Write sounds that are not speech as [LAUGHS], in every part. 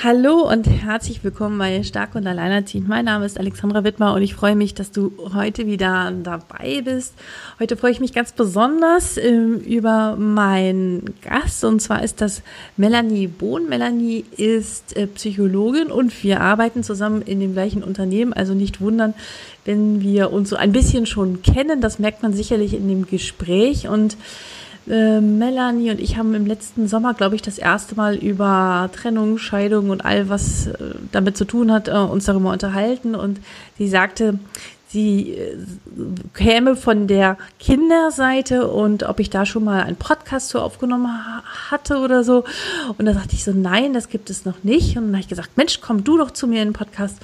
Hallo und herzlich willkommen bei Stark und Alleinerziehend. Mein Name ist Alexandra Wittmer und ich freue mich, dass du heute wieder dabei bist. Heute freue ich mich ganz besonders äh, über meinen Gast und zwar ist das Melanie Bohn. Melanie ist äh, Psychologin und wir arbeiten zusammen in dem gleichen Unternehmen. Also nicht wundern, wenn wir uns so ein bisschen schon kennen. Das merkt man sicherlich in dem Gespräch und äh, Melanie und ich haben im letzten Sommer, glaube ich, das erste Mal über Trennung, Scheidung und all was äh, damit zu tun hat, äh, uns darüber unterhalten. Und sie sagte, sie äh, käme von der Kinderseite und ob ich da schon mal einen Podcast zu aufgenommen hatte oder so. Und da sagte ich so, nein, das gibt es noch nicht. Und dann habe ich gesagt, Mensch, komm du doch zu mir in den Podcast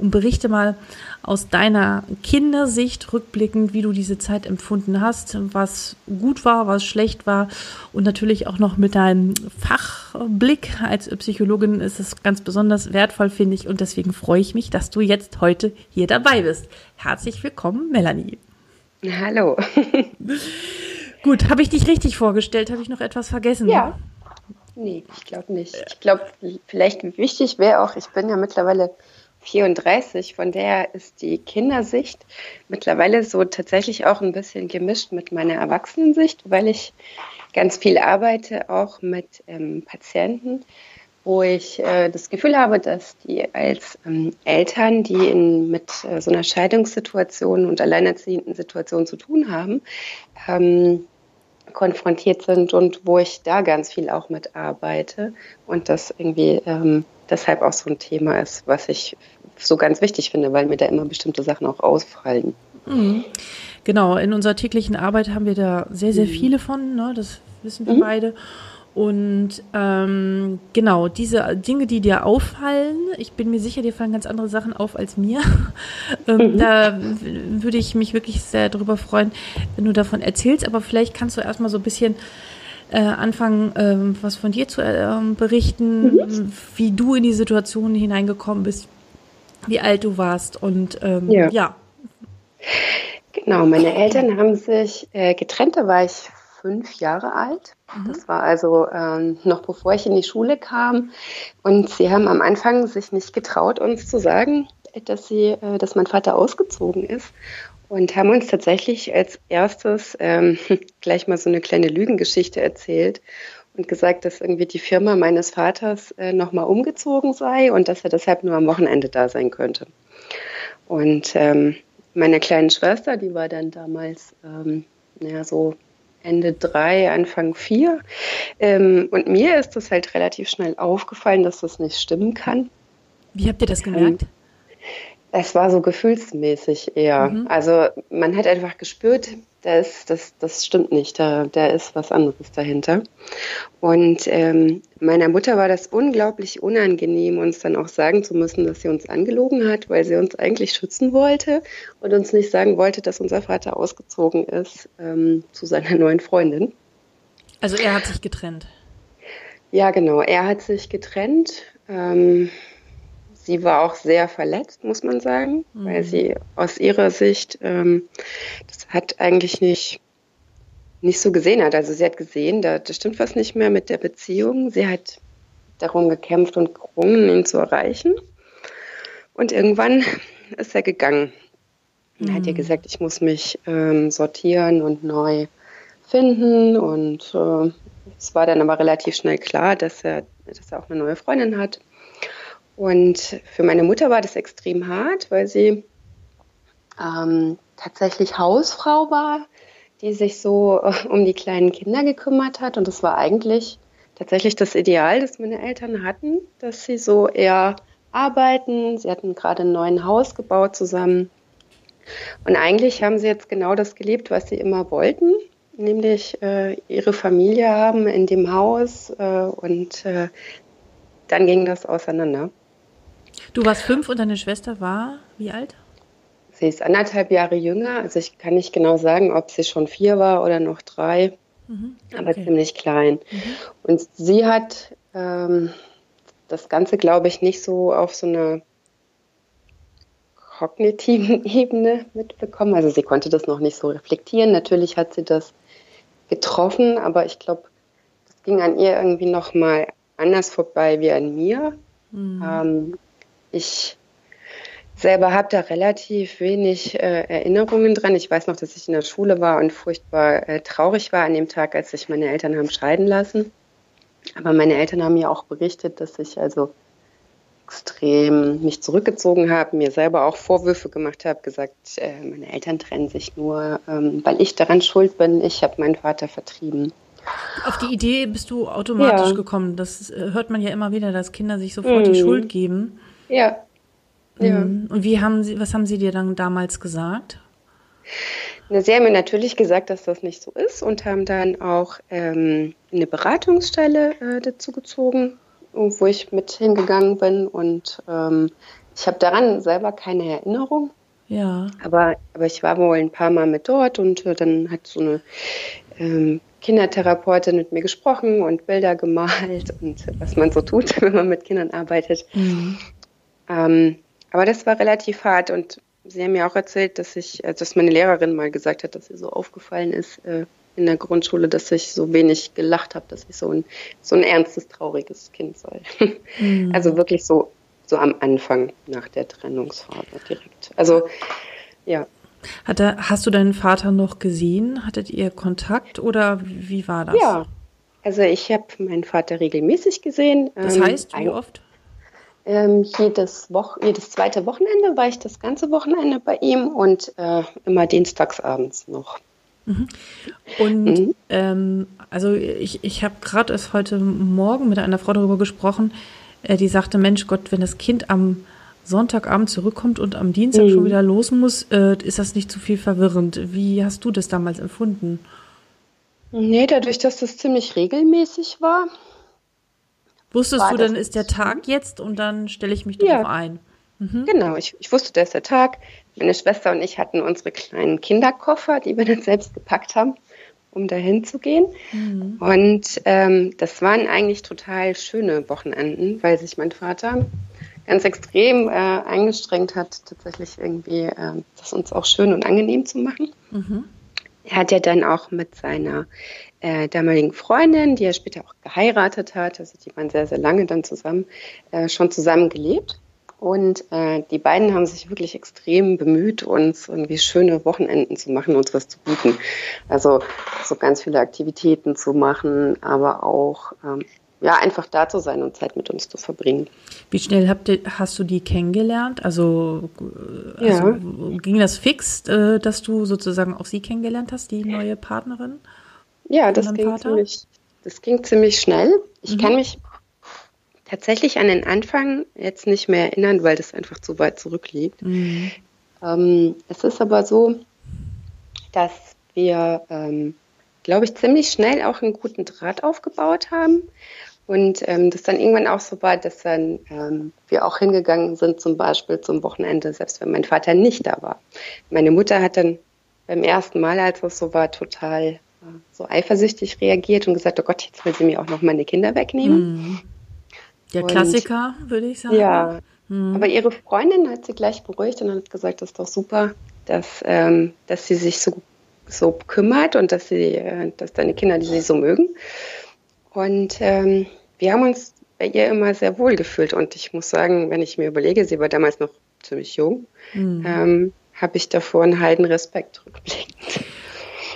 und berichte mal aus deiner Kindersicht rückblickend, wie du diese Zeit empfunden hast, was gut war, was schlecht war und natürlich auch noch mit deinem Fachblick als Psychologin ist es ganz besonders wertvoll, finde ich und deswegen freue ich mich, dass du jetzt heute hier dabei bist. Herzlich willkommen, Melanie. Hallo. [LAUGHS] Gut, habe ich dich richtig vorgestellt? Habe ich noch etwas vergessen? Ja. Nee, ich glaube nicht. Ich glaube, vielleicht wichtig wäre auch, ich bin ja mittlerweile 34, von der ist die Kindersicht mittlerweile so tatsächlich auch ein bisschen gemischt mit meiner Erwachsenensicht, weil ich ganz viel arbeite, auch mit ähm, Patienten, wo ich äh, das Gefühl habe, dass die als ähm, Eltern, die in, mit äh, so einer Scheidungssituation und alleinerziehenden Situation zu tun haben, ähm, konfrontiert sind und wo ich da ganz viel auch mit arbeite und das irgendwie ähm, deshalb auch so ein Thema ist, was ich so ganz wichtig finde, weil mir da immer bestimmte Sachen auch ausfallen. Mhm. Genau, in unserer täglichen Arbeit haben wir da sehr, sehr mhm. viele von, ne? das wissen wir mhm. beide. Und ähm, genau, diese Dinge, die dir auffallen, ich bin mir sicher, dir fallen ganz andere Sachen auf als mir. [LAUGHS] ähm, mhm. Da würde ich mich wirklich sehr darüber freuen, wenn du davon erzählst. Aber vielleicht kannst du erstmal so ein bisschen äh, anfangen, ähm, was von dir zu äh, berichten, mhm. wie du in die Situation hineingekommen bist, wie alt du warst und ähm, ja. ja. Genau, meine Eltern haben sich äh, getrennt, da war ich fünf Jahre alt. Mhm. Das war also ähm, noch bevor ich in die Schule kam. Und sie haben am Anfang sich nicht getraut, uns zu sagen, dass, sie, äh, dass mein Vater ausgezogen ist. Und haben uns tatsächlich als erstes ähm, [LAUGHS] gleich mal so eine kleine Lügengeschichte erzählt und gesagt, dass irgendwie die Firma meines Vaters äh, nochmal umgezogen sei und dass er deshalb nur am Wochenende da sein könnte. Und ähm, meine kleine Schwester, die war dann damals, ähm, naja, so Ende drei, Anfang vier. Ähm, und mir ist das halt relativ schnell aufgefallen, dass das nicht stimmen kann. Wie habt ihr das gemerkt? Ähm, es war so gefühlsmäßig eher. Mhm. Also man hat einfach gespürt, das, das, das stimmt nicht, da, da ist was anderes dahinter. Und ähm, meiner Mutter war das unglaublich unangenehm, uns dann auch sagen zu müssen, dass sie uns angelogen hat, weil sie uns eigentlich schützen wollte und uns nicht sagen wollte, dass unser Vater ausgezogen ist ähm, zu seiner [LAUGHS] neuen Freundin. Also er hat sich getrennt. Ja, genau. Er hat sich getrennt. Ähm, sie war auch sehr verletzt, muss man sagen, mhm. weil sie aus ihrer Sicht ähm, das hat eigentlich nicht, nicht so gesehen hat. Also sie hat gesehen, da, da stimmt was nicht mehr mit der Beziehung. Sie hat darum gekämpft und gerungen, ihn zu erreichen. Und irgendwann [LAUGHS] ist er gegangen. Er hat ihr mhm. gesagt, ich muss mich ähm, sortieren und neu finden. Und äh, es war dann aber relativ schnell klar, dass er, dass er auch eine neue Freundin hat. Und für meine Mutter war das extrem hart, weil sie ähm, tatsächlich Hausfrau war, die sich so äh, um die kleinen Kinder gekümmert hat. Und das war eigentlich tatsächlich das Ideal, das meine Eltern hatten, dass sie so eher arbeiten. Sie hatten gerade ein neues Haus gebaut zusammen. Und eigentlich haben sie jetzt genau das gelebt, was sie immer wollten, nämlich äh, ihre Familie haben in dem Haus äh, und äh, dann ging das auseinander. Du warst fünf und deine Schwester war wie alt? Sie ist anderthalb Jahre jünger. Also ich kann nicht genau sagen, ob sie schon vier war oder noch drei, mhm. aber okay. ziemlich klein. Mhm. Und sie hat ähm, das Ganze, glaube ich, nicht so auf so einer kognitiven [LAUGHS] Ebene mitbekommen. Also sie konnte das noch nicht so reflektieren. Natürlich hat sie das getroffen, aber ich glaube, das ging an ihr irgendwie noch mal anders vorbei wie an mir. Mhm. Ähm, ich selber habe da relativ wenig äh, Erinnerungen dran. Ich weiß noch, dass ich in der Schule war und furchtbar äh, traurig war an dem Tag, als sich meine Eltern haben scheiden lassen. Aber meine Eltern haben mir auch berichtet, dass ich also extrem mich zurückgezogen habe, mir selber auch Vorwürfe gemacht habe, gesagt, äh, meine Eltern trennen sich nur, ähm, weil ich daran schuld bin. Ich habe meinen Vater vertrieben. Auf die Idee bist du automatisch ja. gekommen. Das äh, hört man ja immer wieder, dass Kinder sich sofort mhm. die Schuld geben. Ja. ja. Mhm. Und wie haben sie, was haben sie dir dann damals gesagt? Na, sie haben mir natürlich gesagt, dass das nicht so ist und haben dann auch ähm, eine Beratungsstelle äh, dazu gezogen, wo ich mit hingegangen bin. Und ähm, ich habe daran selber keine Erinnerung. Ja. Aber, aber ich war wohl ein paar Mal mit dort und äh, dann hat so eine ähm, Kindertherapeutin mit mir gesprochen und Bilder gemalt und was man so tut, [LAUGHS] wenn man mit Kindern arbeitet. Mhm. Ähm, aber das war relativ hart und sie haben mir auch erzählt, dass ich, äh, dass meine Lehrerin mal gesagt hat, dass ihr so aufgefallen ist äh, in der Grundschule, dass ich so wenig gelacht habe, dass ich so ein, so ein ernstes, trauriges Kind sei. Mhm. Also wirklich so, so am Anfang nach der Trennungsphase direkt. Also ja. Hatte, hast du deinen Vater noch gesehen? Hattet ihr Kontakt oder wie war das? Ja, also ich habe meinen Vater regelmäßig gesehen. Das ähm, heißt, wie oft? Ähm, jedes, Wo jedes zweite Wochenende war ich das ganze Wochenende bei ihm und äh, immer dienstagsabends noch. Mhm. Und mhm. Ähm, also ich, ich habe gerade erst heute Morgen mit einer Frau darüber gesprochen, äh, die sagte, Mensch Gott, wenn das Kind am Sonntagabend zurückkommt und am Dienstag mhm. schon wieder los muss, äh, ist das nicht zu viel verwirrend. Wie hast du das damals empfunden? Nee, dadurch, dass das ziemlich regelmäßig war. Wusstest du, dann ist der Tag jetzt und dann stelle ich mich darauf ja. ein. Mhm. Genau, ich, ich wusste, das ist der Tag. Meine Schwester und ich hatten unsere kleinen Kinderkoffer, die wir [LAUGHS] dann selbst gepackt haben, um dahin zu gehen. Mhm. Und ähm, das waren eigentlich total schöne Wochenenden, weil sich mein Vater ganz extrem äh, eingestrengt hat, tatsächlich irgendwie äh, das uns auch schön und angenehm zu machen. Mhm. Er hat ja dann auch mit seiner äh, damaligen Freundin, die er später auch geheiratet hat, also die waren sehr, sehr lange dann zusammen, äh, schon zusammen gelebt. Und äh, die beiden haben sich wirklich extrem bemüht, uns irgendwie schöne Wochenenden zu machen, uns was zu bieten. Also so ganz viele Aktivitäten zu machen, aber auch ähm, ja, einfach da zu sein und Zeit mit uns zu verbringen. Wie schnell habt ihr, hast du die kennengelernt? Also, also ja. ging das fix, äh, dass du sozusagen auch sie kennengelernt hast, die neue Partnerin? Ja, das ging, ziemlich, das ging ziemlich schnell. Ich mhm. kann mich tatsächlich an den Anfang jetzt nicht mehr erinnern, weil das einfach zu weit zurückliegt. Mhm. Ähm, es ist aber so, dass wir, ähm, glaube ich, ziemlich schnell auch einen guten Draht aufgebaut haben. Und ähm, das dann irgendwann auch so war, dass dann ähm, wir auch hingegangen sind, zum Beispiel zum Wochenende, selbst wenn mein Vater nicht da war. Meine Mutter hat dann beim ersten Mal, als es so war, total so eifersüchtig reagiert und gesagt, oh Gott, jetzt will sie mir auch noch meine Kinder wegnehmen. Mhm. Der Klassiker, und, würde ich sagen. Ja, mhm. aber ihre Freundin hat sie gleich beruhigt und hat gesagt, das ist doch super, dass, ähm, dass sie sich so, so kümmert und dass sie, äh, dass deine Kinder, die sie so mögen. Und ähm, wir haben uns bei ihr immer sehr wohl gefühlt. Und ich muss sagen, wenn ich mir überlege, sie war damals noch ziemlich jung, mhm. ähm, habe ich davor einen heiden Respekt rückblickend.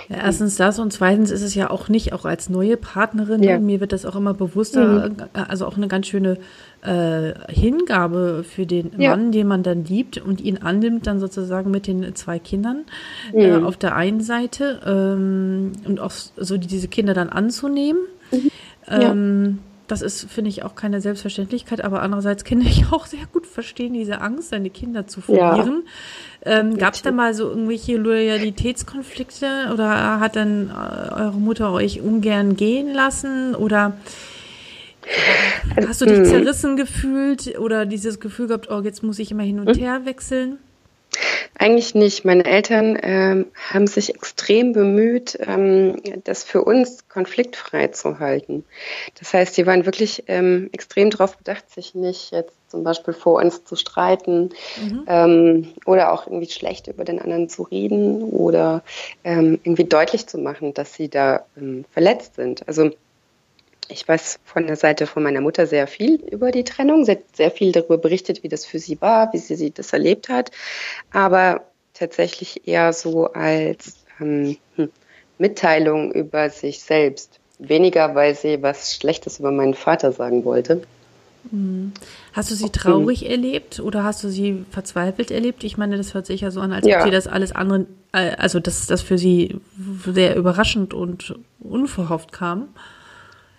Ja, erstens das und zweitens ist es ja auch nicht, auch als neue Partnerin, ja. mir wird das auch immer bewusster, mhm. also auch eine ganz schöne äh, Hingabe für den ja. Mann, den man dann liebt und ihn annimmt, dann sozusagen mit den zwei Kindern mhm. äh, auf der einen Seite ähm, und auch so diese Kinder dann anzunehmen. Mhm. Ähm, das ist, finde ich, auch keine Selbstverständlichkeit, aber andererseits kann ich [LAUGHS] auch sehr gut verstehen, diese Angst, seine Kinder zu verlieren. Ja. Ähm, Gab es da mal so irgendwelche Loyalitätskonflikte oder hat dann äh, eure Mutter euch ungern gehen lassen? Oder Hast du dich mhm. zerrissen gefühlt oder dieses Gefühl gehabt, oh, jetzt muss ich immer hin und mhm. her wechseln? Eigentlich nicht. Meine Eltern ähm, haben sich extrem bemüht, ähm, das für uns konfliktfrei zu halten. Das heißt, sie waren wirklich ähm, extrem darauf bedacht, sich nicht jetzt zum Beispiel vor uns zu streiten mhm. Ähm, oder auch irgendwie schlecht über den anderen zu reden oder ähm, irgendwie deutlich zu machen, dass sie da ähm, verletzt sind. Also ich weiß von der Seite von meiner Mutter sehr viel über die Trennung. Sie hat sehr viel darüber berichtet, wie das für sie war, wie sie das erlebt hat. Aber tatsächlich eher so als ähm, hm, Mitteilung über sich selbst. Weniger, weil sie was Schlechtes über meinen Vater sagen wollte. Hm. Hast du sie traurig mhm. erlebt oder hast du sie verzweifelt erlebt? Ich meine, das hört sich ja so an, als ja. ob sie das alles andere, äh, also dass das für sie sehr überraschend und unverhofft kam.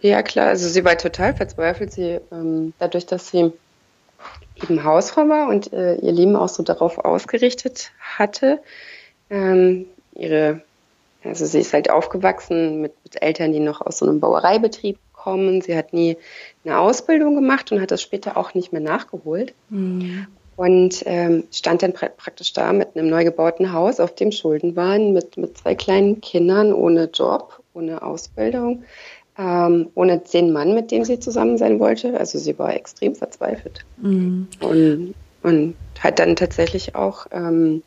Ja, klar, also sie war total verzweifelt. Sie, ähm, dadurch, dass sie eben Hausfrau war und äh, ihr Leben auch so darauf ausgerichtet hatte, ähm, ihre, also sie ist halt aufgewachsen mit, mit Eltern, die noch aus so einem Bauereibetrieb kommen. Sie hat nie eine Ausbildung gemacht und hat das später auch nicht mehr nachgeholt. Mhm. Und ähm, stand dann pra praktisch da mit einem neu gebauten Haus, auf dem Schulden waren, mit, mit zwei kleinen Kindern, ohne Job, ohne Ausbildung ähm, ohne den Mann, mit dem sie zusammen sein wollte. Also sie war extrem verzweifelt mhm. und, und hat dann tatsächlich auch ähm,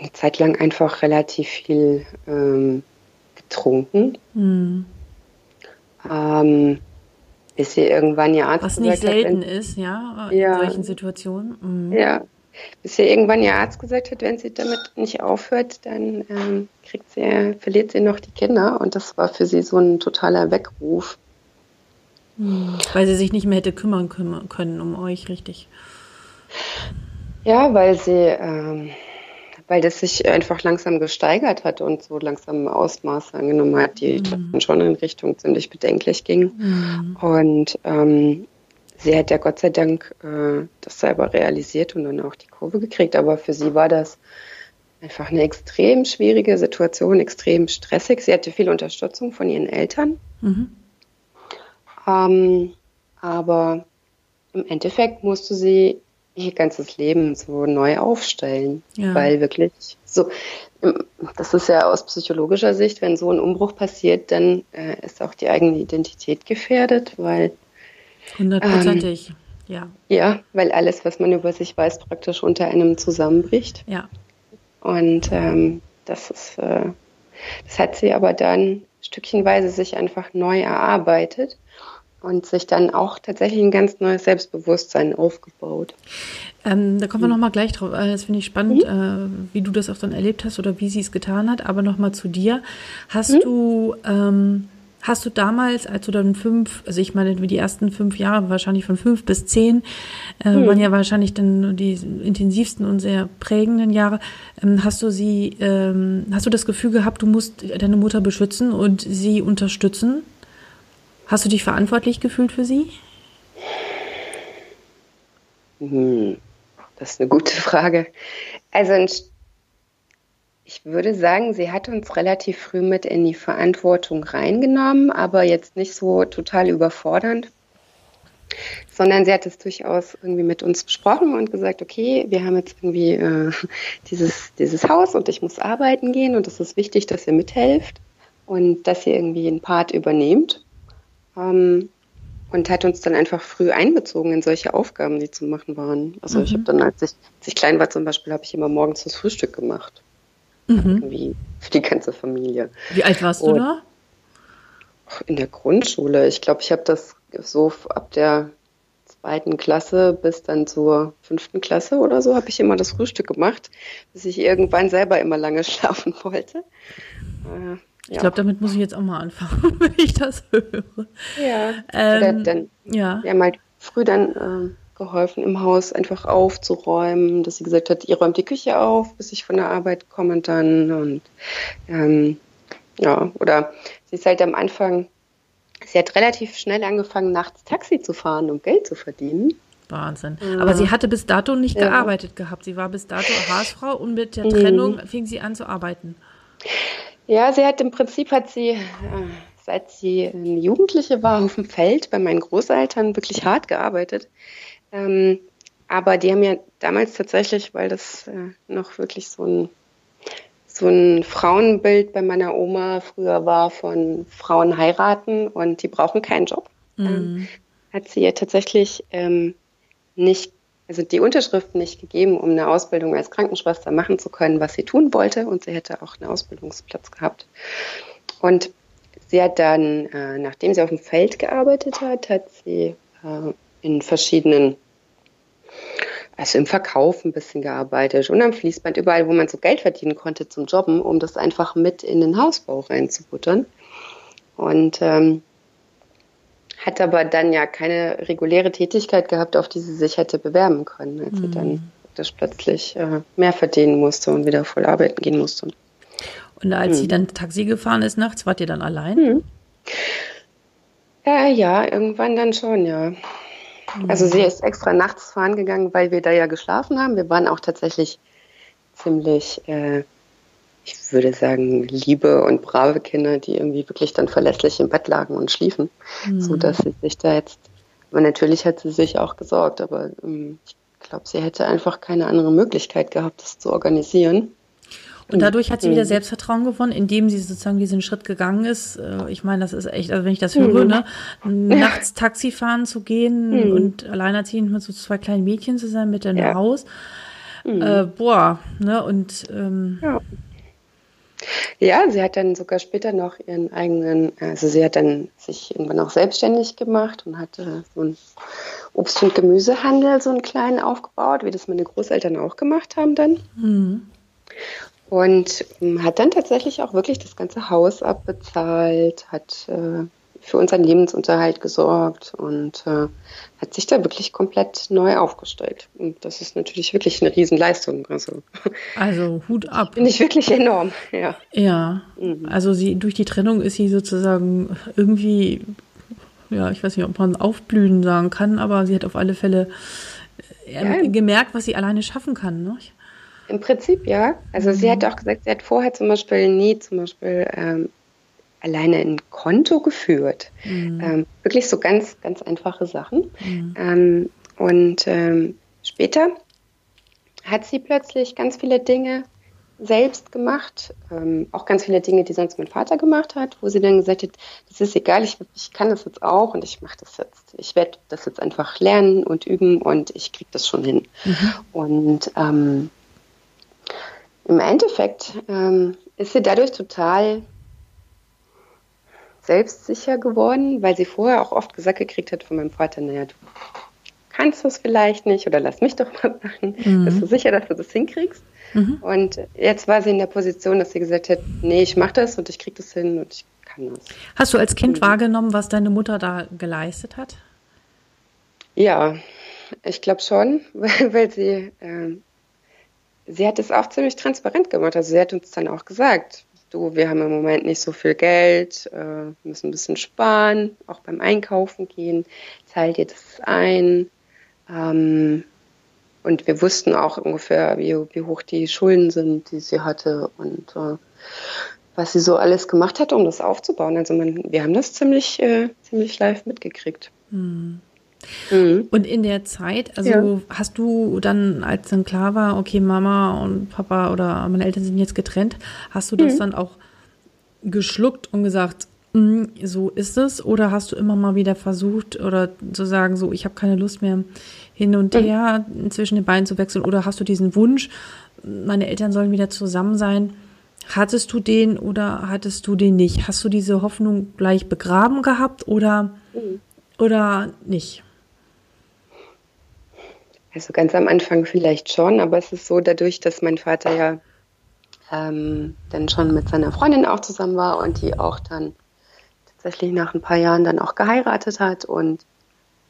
eine Zeit lang einfach relativ viel ähm, getrunken. Mhm. Ähm, bis sie irgendwann ihr Arzt Was nicht selten hat, ist, ja, in ja, solchen Situationen. Mhm. Ja, bis ihr irgendwann ihr Arzt gesagt hat, wenn sie damit nicht aufhört, dann ähm, kriegt sie, verliert sie noch die Kinder. Und das war für sie so ein totaler Weckruf. Weil sie sich nicht mehr hätte kümmern können um euch, richtig. Ja, weil sie, ähm, weil das sich einfach langsam gesteigert hat und so langsam Ausmaße angenommen hat, die mhm. schon in Richtung ziemlich bedenklich ging. Mhm. Und ähm, sie hat ja Gott sei Dank äh, das selber realisiert und dann auch die Kurve gekriegt. Aber für sie war das einfach eine extrem schwierige Situation, extrem stressig. Sie hatte viel Unterstützung von ihren Eltern. Mhm. Ähm, aber im Endeffekt musste sie ihr ganzes Leben so neu aufstellen, ja. weil wirklich so, das ist ja aus psychologischer Sicht, wenn so ein Umbruch passiert, dann äh, ist auch die eigene Identität gefährdet, weil Hundertprozentig, ähm, ja. Ja, weil alles, was man über sich weiß, praktisch unter einem zusammenbricht. Ja. Und ähm, das ist, äh, das hat sie aber dann stückchenweise sich einfach neu erarbeitet und sich dann auch tatsächlich ein ganz neues Selbstbewusstsein aufgebaut. Ähm, da kommen wir nochmal gleich drauf. Äh, das finde ich spannend, mhm. äh, wie du das auch dann erlebt hast oder wie sie es getan hat. Aber nochmal zu dir. Hast mhm. du ähm, Hast du damals, als du dann fünf, also ich meine, die ersten fünf Jahre, wahrscheinlich von fünf bis zehn, äh, mhm. waren ja wahrscheinlich dann die intensivsten und sehr prägenden Jahre, ähm, hast du sie, ähm, hast du das Gefühl gehabt, du musst deine Mutter beschützen und sie unterstützen? Hast du dich verantwortlich gefühlt für sie? Hm, das ist eine gute Frage. Also ein ich würde sagen, sie hat uns relativ früh mit in die Verantwortung reingenommen, aber jetzt nicht so total überfordernd, sondern sie hat es durchaus irgendwie mit uns besprochen und gesagt, okay, wir haben jetzt irgendwie äh, dieses, dieses Haus und ich muss arbeiten gehen und es ist wichtig, dass ihr mithelft und dass ihr irgendwie einen Part übernehmt. Ähm, und hat uns dann einfach früh einbezogen in solche Aufgaben, die zu machen waren. Also mhm. ich habe dann, als ich, als ich klein war zum Beispiel, habe ich immer morgens das Frühstück gemacht. Mhm. Irgendwie für die ganze Familie. Wie alt warst Und du da? In der Grundschule. Ich glaube, ich habe das so ab der zweiten Klasse bis dann zur fünften Klasse oder so habe ich immer das Frühstück gemacht, bis ich irgendwann selber immer lange [LAUGHS] schlafen wollte. Äh, ich glaube, damit muss ich jetzt auch mal anfangen, [LAUGHS] wenn ich das höre. Ja. Ähm, dann, ja. Wir haben halt früh dann äh, geholfen, im Haus einfach aufzuräumen, dass sie gesagt hat, ihr räumt die Küche auf, bis ich von der Arbeit komme dann und ähm, ja, oder sie ist halt am Anfang, sie hat relativ schnell angefangen, nachts Taxi zu fahren, um Geld zu verdienen. Wahnsinn. Ja. Aber sie hatte bis dato nicht ja. gearbeitet gehabt. Sie war bis dato [LAUGHS] Hausfrau und mit der Trennung mhm. fing sie an zu arbeiten. Ja, sie hat im Prinzip hat sie, äh, seit sie eine Jugendliche war, auf dem Feld bei meinen Großeltern wirklich hart gearbeitet. Ähm, aber die haben ja damals tatsächlich, weil das äh, noch wirklich so ein, so ein Frauenbild bei meiner Oma früher war von Frauen heiraten und die brauchen keinen Job, mhm. ähm, hat sie ja tatsächlich ähm, nicht, also die Unterschrift nicht gegeben, um eine Ausbildung als Krankenschwester machen zu können, was sie tun wollte. Und sie hätte auch einen Ausbildungsplatz gehabt. Und sie hat dann, äh, nachdem sie auf dem Feld gearbeitet hat, hat sie äh, in verschiedenen also im Verkauf ein bisschen gearbeitet und am Fließband, überall, wo man so Geld verdienen konnte zum Jobben, um das einfach mit in den Hausbau reinzubuttern. Und ähm, hat aber dann ja keine reguläre Tätigkeit gehabt, auf die sie sich hätte bewerben können, als mhm. sie dann das plötzlich äh, mehr verdienen musste und wieder voll arbeiten gehen musste. Und als mhm. sie dann Taxi gefahren ist nachts, wart ihr dann allein? Mhm. Äh, ja, irgendwann dann schon, ja. Also sie ist extra nachts fahren gegangen, weil wir da ja geschlafen haben. Wir waren auch tatsächlich ziemlich, äh, ich würde sagen, liebe und brave Kinder, die irgendwie wirklich dann verlässlich im Bett lagen und schliefen, mhm. so dass sie sich da jetzt. Aber natürlich hat sie sich auch gesorgt, aber ähm, ich glaube, sie hätte einfach keine andere Möglichkeit gehabt, das zu organisieren. Und dadurch hat sie wieder mhm. Selbstvertrauen gewonnen, indem sie sozusagen diesen Schritt gegangen ist. Äh, ich meine, das ist echt, also wenn ich das höre, mhm. ne, nachts Taxi fahren zu gehen und alleinerziehend mit so zwei kleinen Mädchen zu sein, mit in ja. Haus. Äh, boah, ne, und ähm, ja. Ja, sie hat dann sogar später noch ihren eigenen, also sie hat dann sich irgendwann auch selbstständig gemacht und hatte so einen Obst- und Gemüsehandel, so einen kleinen aufgebaut, wie das meine Großeltern auch gemacht haben dann. Mhm. Und ähm, hat dann tatsächlich auch wirklich das ganze Haus abbezahlt, hat äh, für unseren Lebensunterhalt gesorgt und äh, hat sich da wirklich komplett neu aufgestellt. Und das ist natürlich wirklich eine Riesenleistung. Also, also Hut ab. [LAUGHS] Finde ich wirklich enorm, ja. Ja, mhm. also sie durch die Trennung ist sie sozusagen irgendwie, ja, ich weiß nicht, ob man aufblühen sagen kann, aber sie hat auf alle Fälle äh, ja. gemerkt, was sie alleine schaffen kann. Ne? Im Prinzip ja. Also mhm. sie hat auch gesagt, sie hat vorher zum Beispiel nie zum Beispiel ähm, alleine ein Konto geführt. Mhm. Ähm, wirklich so ganz, ganz einfache Sachen. Mhm. Ähm, und ähm, später hat sie plötzlich ganz viele Dinge selbst gemacht, ähm, auch ganz viele Dinge, die sonst mein Vater gemacht hat, wo sie dann gesagt hat, das ist egal, ich, ich kann das jetzt auch und ich mache das jetzt. Ich werde das jetzt einfach lernen und üben und ich kriege das schon hin. Mhm. Und ähm, im Endeffekt ähm, ist sie dadurch total selbstsicher geworden, weil sie vorher auch oft gesagt gekriegt hat von meinem Vater, naja, du kannst das vielleicht nicht oder lass mich doch mal [LAUGHS] machen. Mhm. Bist du sicher, dass du das hinkriegst? Mhm. Und jetzt war sie in der Position, dass sie gesagt hat, nee, ich mache das und ich kriege das hin und ich kann das. Hast du als Kind mhm. wahrgenommen, was deine Mutter da geleistet hat? Ja, ich glaube schon, weil, [LAUGHS] weil sie äh, sie hat es auch ziemlich transparent gemacht. Also sie hat uns dann auch gesagt, du, wir haben im Moment nicht so viel Geld, äh, müssen ein bisschen sparen, auch beim Einkaufen gehen, zahlt ihr das ein. Ähm, und wir wussten auch ungefähr, wie, wie hoch die Schulden sind, die sie hatte und äh, was sie so alles gemacht hat, um das aufzubauen. Also man, wir haben das ziemlich, äh, ziemlich live mitgekriegt. Hm. Mhm. Und in der Zeit, also ja. hast du dann, als dann klar war, okay, Mama und Papa oder meine Eltern sind jetzt getrennt, hast du das mhm. dann auch geschluckt und gesagt, mm, so ist es? Oder hast du immer mal wieder versucht oder zu sagen, so, ich habe keine Lust mehr hin und mhm. her zwischen den Beinen zu wechseln? Oder hast du diesen Wunsch, meine Eltern sollen wieder zusammen sein? Hattest du den oder hattest du den nicht? Hast du diese Hoffnung gleich begraben gehabt oder, mhm. oder nicht? Also ganz am Anfang vielleicht schon, aber es ist so, dadurch, dass mein Vater ja ähm, dann schon mit seiner Freundin auch zusammen war und die auch dann tatsächlich nach ein paar Jahren dann auch geheiratet hat und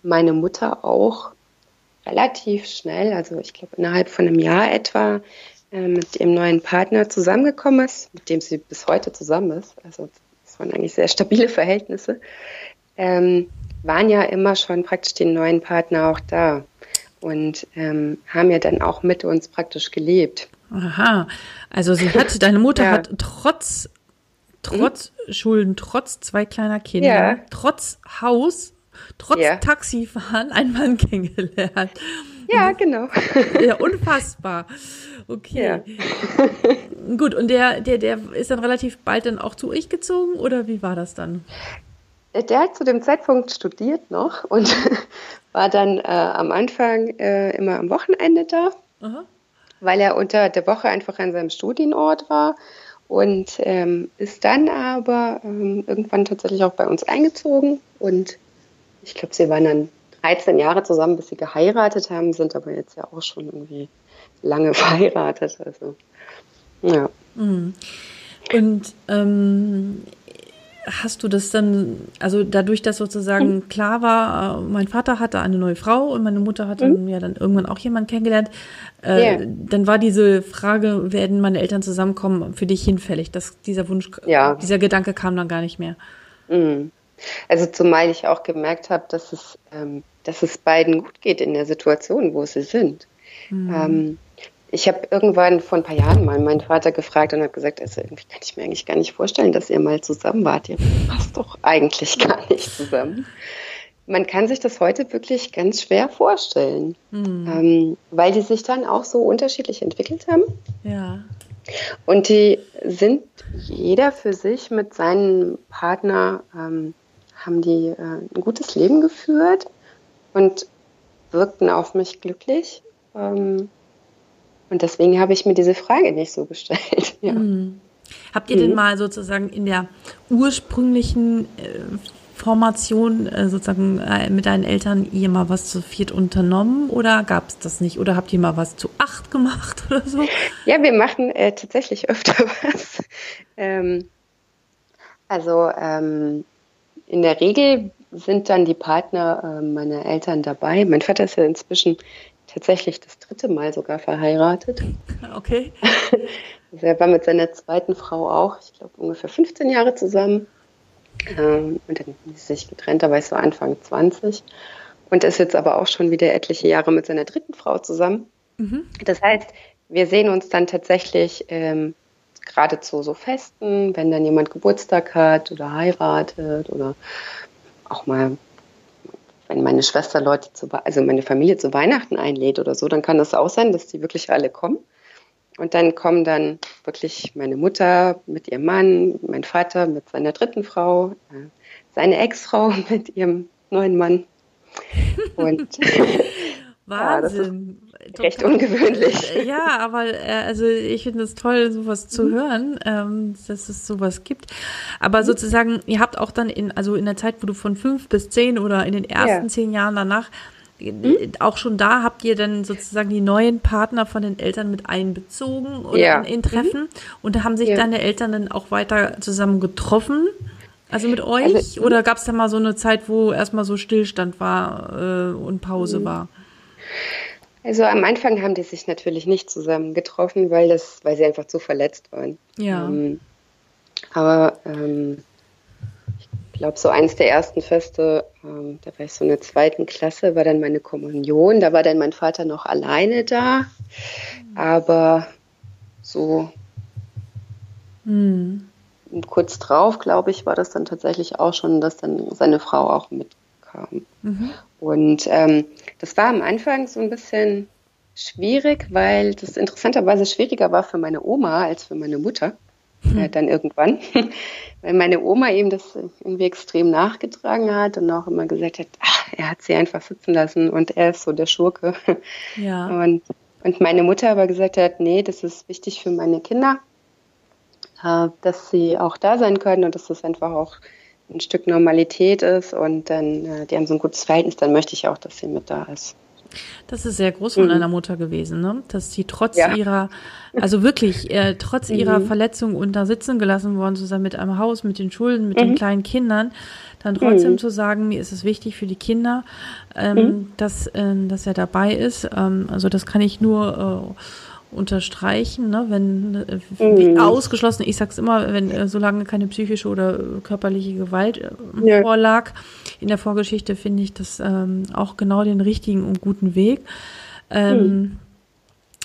meine Mutter auch relativ schnell, also ich glaube innerhalb von einem Jahr etwa, äh, mit ihrem neuen Partner zusammengekommen ist, mit dem sie bis heute zusammen ist. Also das waren eigentlich sehr stabile Verhältnisse. Ähm, waren ja immer schon praktisch den neuen Partner auch da und ähm, haben ja dann auch mit uns praktisch gelebt. Aha, also sie hat, [LAUGHS] deine Mutter ja. hat trotz trotz mhm. Schulden, trotz zwei kleiner Kinder, ja. trotz Haus, trotz ja. Taxifahren [LAUGHS] einen Mann kennengelernt. Ja, genau. Ja, [LAUGHS] unfassbar. Okay. Gut, und der, der, der ist dann relativ bald dann auch zu euch gezogen oder wie war das dann? Der hat zu dem Zeitpunkt studiert noch und [LAUGHS] war dann äh, am Anfang äh, immer am Wochenende da, Aha. weil er unter der Woche einfach an seinem Studienort war und ähm, ist dann aber ähm, irgendwann tatsächlich auch bei uns eingezogen und ich glaube, sie waren dann 13 Jahre zusammen, bis sie geheiratet haben, sind aber jetzt ja auch schon irgendwie lange [LAUGHS] verheiratet. Also, ja. Mhm. Und ähm, hast du das dann, also dadurch, dass sozusagen mhm. klar war, äh, mein Vater hatte eine neue Frau und meine Mutter hat dann mhm. ja dann irgendwann auch jemanden kennengelernt, äh, yeah. dann war diese Frage, werden meine Eltern zusammenkommen, für dich hinfällig. Dass dieser Wunsch, ja. dieser Gedanke kam dann gar nicht mehr. Mhm. Also zumal ich auch gemerkt habe, dass es, ähm, dass es beiden gut geht in der Situation, wo sie sind. Mhm. Ähm, ich habe irgendwann vor ein paar Jahren mal meinen Vater gefragt und habe gesagt, also irgendwie kann ich mir eigentlich gar nicht vorstellen, dass ihr mal zusammen wart. Ihr passt doch eigentlich [LAUGHS] gar nicht zusammen. Man kann sich das heute wirklich ganz schwer vorstellen, mhm. ähm, weil die sich dann auch so unterschiedlich entwickelt haben. Ja. Und die sind jeder für sich mit seinem Partner, ähm, haben die äh, ein gutes Leben geführt und wirkten auf mich glücklich. Ähm, und deswegen habe ich mir diese Frage nicht so gestellt. [LAUGHS] Ja. Mhm. Habt ihr mhm. denn mal sozusagen in der ursprünglichen äh, Formation äh, sozusagen äh, mit deinen Eltern ihr mal was zu viert unternommen oder gab es das nicht? Oder habt ihr mal was zu acht gemacht [LAUGHS] oder so? Ja, wir machen äh, tatsächlich [LAUGHS] öfter was. Ähm, also ähm, in der Regel sind dann die Partner äh, meiner Eltern dabei. Mein Vater ist ja inzwischen tatsächlich das dritte Mal sogar verheiratet. Okay. Also [LAUGHS] er war mit seiner zweiten Frau auch, ich glaube, ungefähr 15 Jahre zusammen. Ähm, und dann sie sich getrennt, da war ich so Anfang 20. Und ist jetzt aber auch schon wieder etliche Jahre mit seiner dritten Frau zusammen. Mhm. Das heißt, wir sehen uns dann tatsächlich ähm, gerade zu so Festen, wenn dann jemand Geburtstag hat oder heiratet oder auch mal wenn meine Schwester Leute zu, also meine Familie zu Weihnachten einlädt oder so, dann kann das auch sein, dass die wirklich alle kommen. Und dann kommen dann wirklich meine Mutter mit ihrem Mann, mein Vater mit seiner dritten Frau, äh, seine Ex-Frau [LAUGHS] mit ihrem neuen Mann. Und [LAUGHS] Wahnsinn. Ja, recht ungewöhnlich. Äh, [LAUGHS] ja, aber äh, also ich finde es toll, sowas zu mhm. hören, ähm, dass es sowas gibt. Aber mhm. sozusagen, ihr habt auch dann in, also in der Zeit, wo du von fünf bis zehn oder in den ersten ja. zehn Jahren danach, äh, mhm. auch schon da habt ihr dann sozusagen die neuen Partner von den Eltern mit einbezogen oder ja. in, Treffen. Mhm. Und da haben sich deine Eltern dann auch weiter zusammen getroffen. Also mit euch? Also, oder gab es da mal so eine Zeit, wo erstmal so Stillstand war äh, und Pause mhm. war? Also am Anfang haben die sich natürlich nicht zusammen getroffen, weil das, weil sie einfach zu verletzt waren. Ja. Ähm, aber ähm, ich glaube, so eins der ersten Feste, ähm, da war ich so in der zweiten Klasse, war dann meine Kommunion. Da war dann mein Vater noch alleine da. Aber so mhm. kurz drauf, glaube ich, war das dann tatsächlich auch schon, dass dann seine Frau auch mitkam. Mhm. Und ähm, das war am Anfang so ein bisschen schwierig, weil das interessanterweise schwieriger war für meine Oma als für meine Mutter. Hm. Äh, dann irgendwann, [LAUGHS] weil meine Oma eben das irgendwie extrem nachgetragen hat und auch immer gesagt hat, ach, er hat sie einfach sitzen lassen und er ist so der Schurke. Ja. Und, und meine Mutter aber gesagt hat, nee, das ist wichtig für meine Kinder, äh, dass sie auch da sein können und dass das einfach auch ein Stück Normalität ist und dann, äh, die haben so ein gutes Verhältnis, dann möchte ich auch, dass sie mit da ist. Das ist sehr groß von mhm. einer Mutter gewesen, ne? dass sie trotz ja. ihrer, also wirklich, äh, trotz [LAUGHS] mhm. ihrer Verletzung und da sitzen gelassen worden zu sein mit einem Haus, mit den Schulden, mit mhm. den kleinen Kindern, dann trotzdem mhm. zu sagen, mir ist es wichtig für die Kinder, ähm, mhm. dass, äh, dass er dabei ist. Ähm, also das kann ich nur äh, unterstreichen, ne? wenn äh, mhm. ausgeschlossen, ich sag's immer, wenn äh, solange keine psychische oder körperliche Gewalt äh, ja. vorlag in der Vorgeschichte, finde ich das ähm, auch genau den richtigen und guten Weg. Ähm, mhm.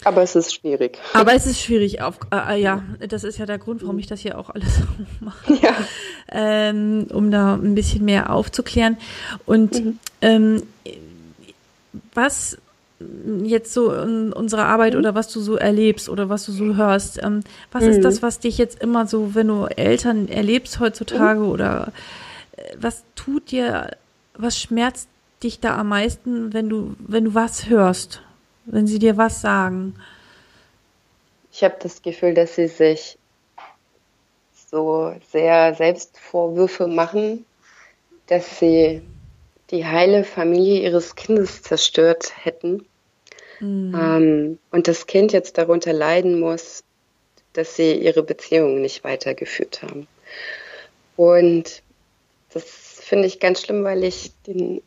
Aber es ist schwierig. Aber es ist [LAUGHS] schwierig. Auf, äh, äh ja, das ist ja der Grund, warum ich das hier auch alles [LAUGHS] mache. Ja. Ähm, um da ein bisschen mehr aufzuklären. Und mhm. ähm, was jetzt so in unserer Arbeit mhm. oder was du so erlebst oder was du so hörst, ähm, was mhm. ist das, was dich jetzt immer so, wenn du Eltern erlebst heutzutage mhm. oder äh, was tut dir, was schmerzt dich da am meisten, wenn du, wenn du was hörst, wenn sie dir was sagen? Ich habe das Gefühl, dass sie sich so sehr Selbstvorwürfe machen, dass sie die heile Familie ihres Kindes zerstört hätten mhm. ähm, und das Kind jetzt darunter leiden muss, dass sie ihre Beziehung nicht weitergeführt haben. Und das finde ich ganz schlimm, weil ich den,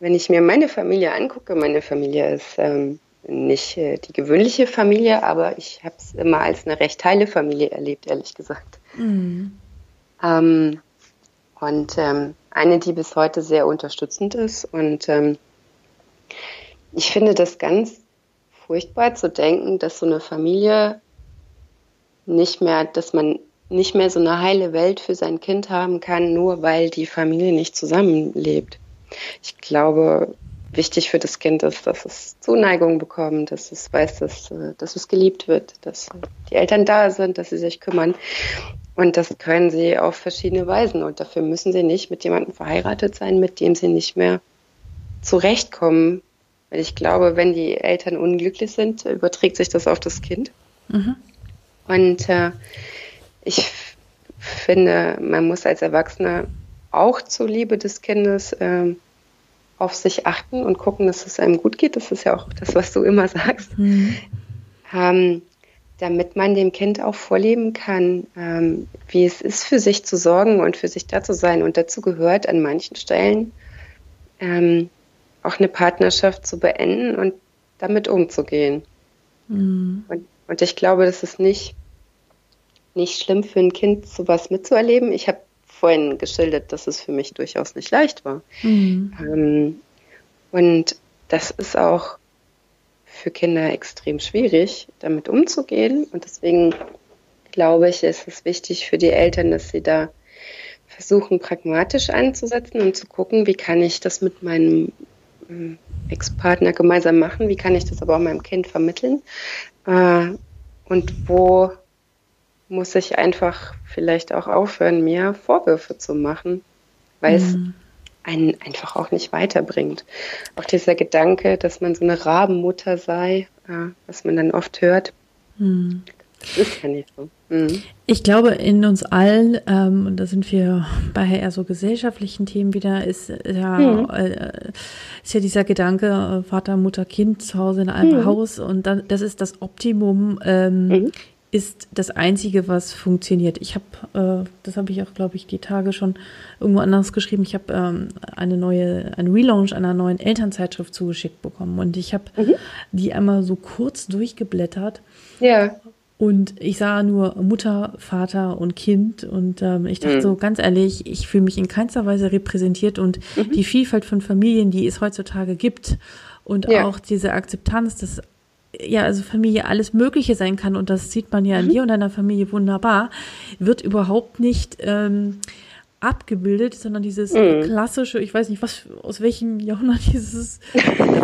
wenn ich mir meine Familie angucke, meine Familie ist ähm, nicht äh, die gewöhnliche Familie, aber ich habe es immer als eine recht heile Familie erlebt, ehrlich gesagt. Mhm. Ähm, und ähm, eine, die bis heute sehr unterstützend ist. Und ähm, ich finde das ganz furchtbar zu denken, dass so eine Familie nicht mehr, dass man nicht mehr so eine heile Welt für sein Kind haben kann, nur weil die Familie nicht zusammenlebt. Ich glaube, wichtig für das Kind ist, dass es Zuneigung bekommt, dass es weiß, dass, äh, dass es geliebt wird, dass die Eltern da sind, dass sie sich kümmern. Und das können sie auf verschiedene Weisen. Und dafür müssen sie nicht mit jemandem verheiratet sein, mit dem sie nicht mehr zurechtkommen. Weil ich glaube, wenn die Eltern unglücklich sind, überträgt sich das auf das Kind. Mhm. Und äh, ich finde, man muss als Erwachsener auch zur Liebe des Kindes äh, auf sich achten und gucken, dass es einem gut geht. Das ist ja auch das, was du immer sagst. Mhm. Ähm, damit man dem Kind auch vorleben kann, ähm, wie es ist, für sich zu sorgen und für sich da zu sein. Und dazu gehört an manchen Stellen ähm, auch eine Partnerschaft zu beenden und damit umzugehen. Mhm. Und, und ich glaube, das ist nicht, nicht schlimm für ein Kind, sowas mitzuerleben. Ich habe vorhin geschildert, dass es für mich durchaus nicht leicht war. Mhm. Ähm, und das ist auch für Kinder extrem schwierig, damit umzugehen. Und deswegen glaube ich, ist es wichtig für die Eltern, dass sie da versuchen, pragmatisch anzusetzen und zu gucken, wie kann ich das mit meinem ähm, Ex-Partner gemeinsam machen, wie kann ich das aber auch meinem Kind vermitteln äh, und wo muss ich einfach vielleicht auch aufhören, mir Vorwürfe zu machen, weil mhm. es einen einfach auch nicht weiterbringt. Auch dieser Gedanke, dass man so eine Rabenmutter sei, äh, was man dann oft hört, hm. Das ja nicht so. Mhm. Ich glaube, in uns allen, ähm, und da sind wir bei eher so gesellschaftlichen Themen wieder, ist ja, mhm. äh, ist ja dieser Gedanke, äh, Vater, Mutter, Kind zu Hause in einem mhm. Haus und dann, das ist das Optimum ähm, mhm ist das Einzige, was funktioniert. Ich habe, äh, das habe ich auch, glaube ich, die Tage schon irgendwo anders geschrieben. Ich habe ähm, eine neue, ein Relaunch einer neuen Elternzeitschrift zugeschickt bekommen und ich habe mhm. die einmal so kurz durchgeblättert. Ja. Und ich sah nur Mutter, Vater und Kind und ähm, ich dachte mhm. so ganz ehrlich, ich fühle mich in keinster Weise repräsentiert und mhm. die Vielfalt von Familien, die es heutzutage gibt und ja. auch diese Akzeptanz, dass ja, also Familie alles Mögliche sein kann und das sieht man ja in mhm. dir und deiner Familie wunderbar, wird überhaupt nicht ähm, abgebildet, sondern dieses mhm. klassische, ich weiß nicht, was aus welchem Jahrhundert [LAUGHS] dieses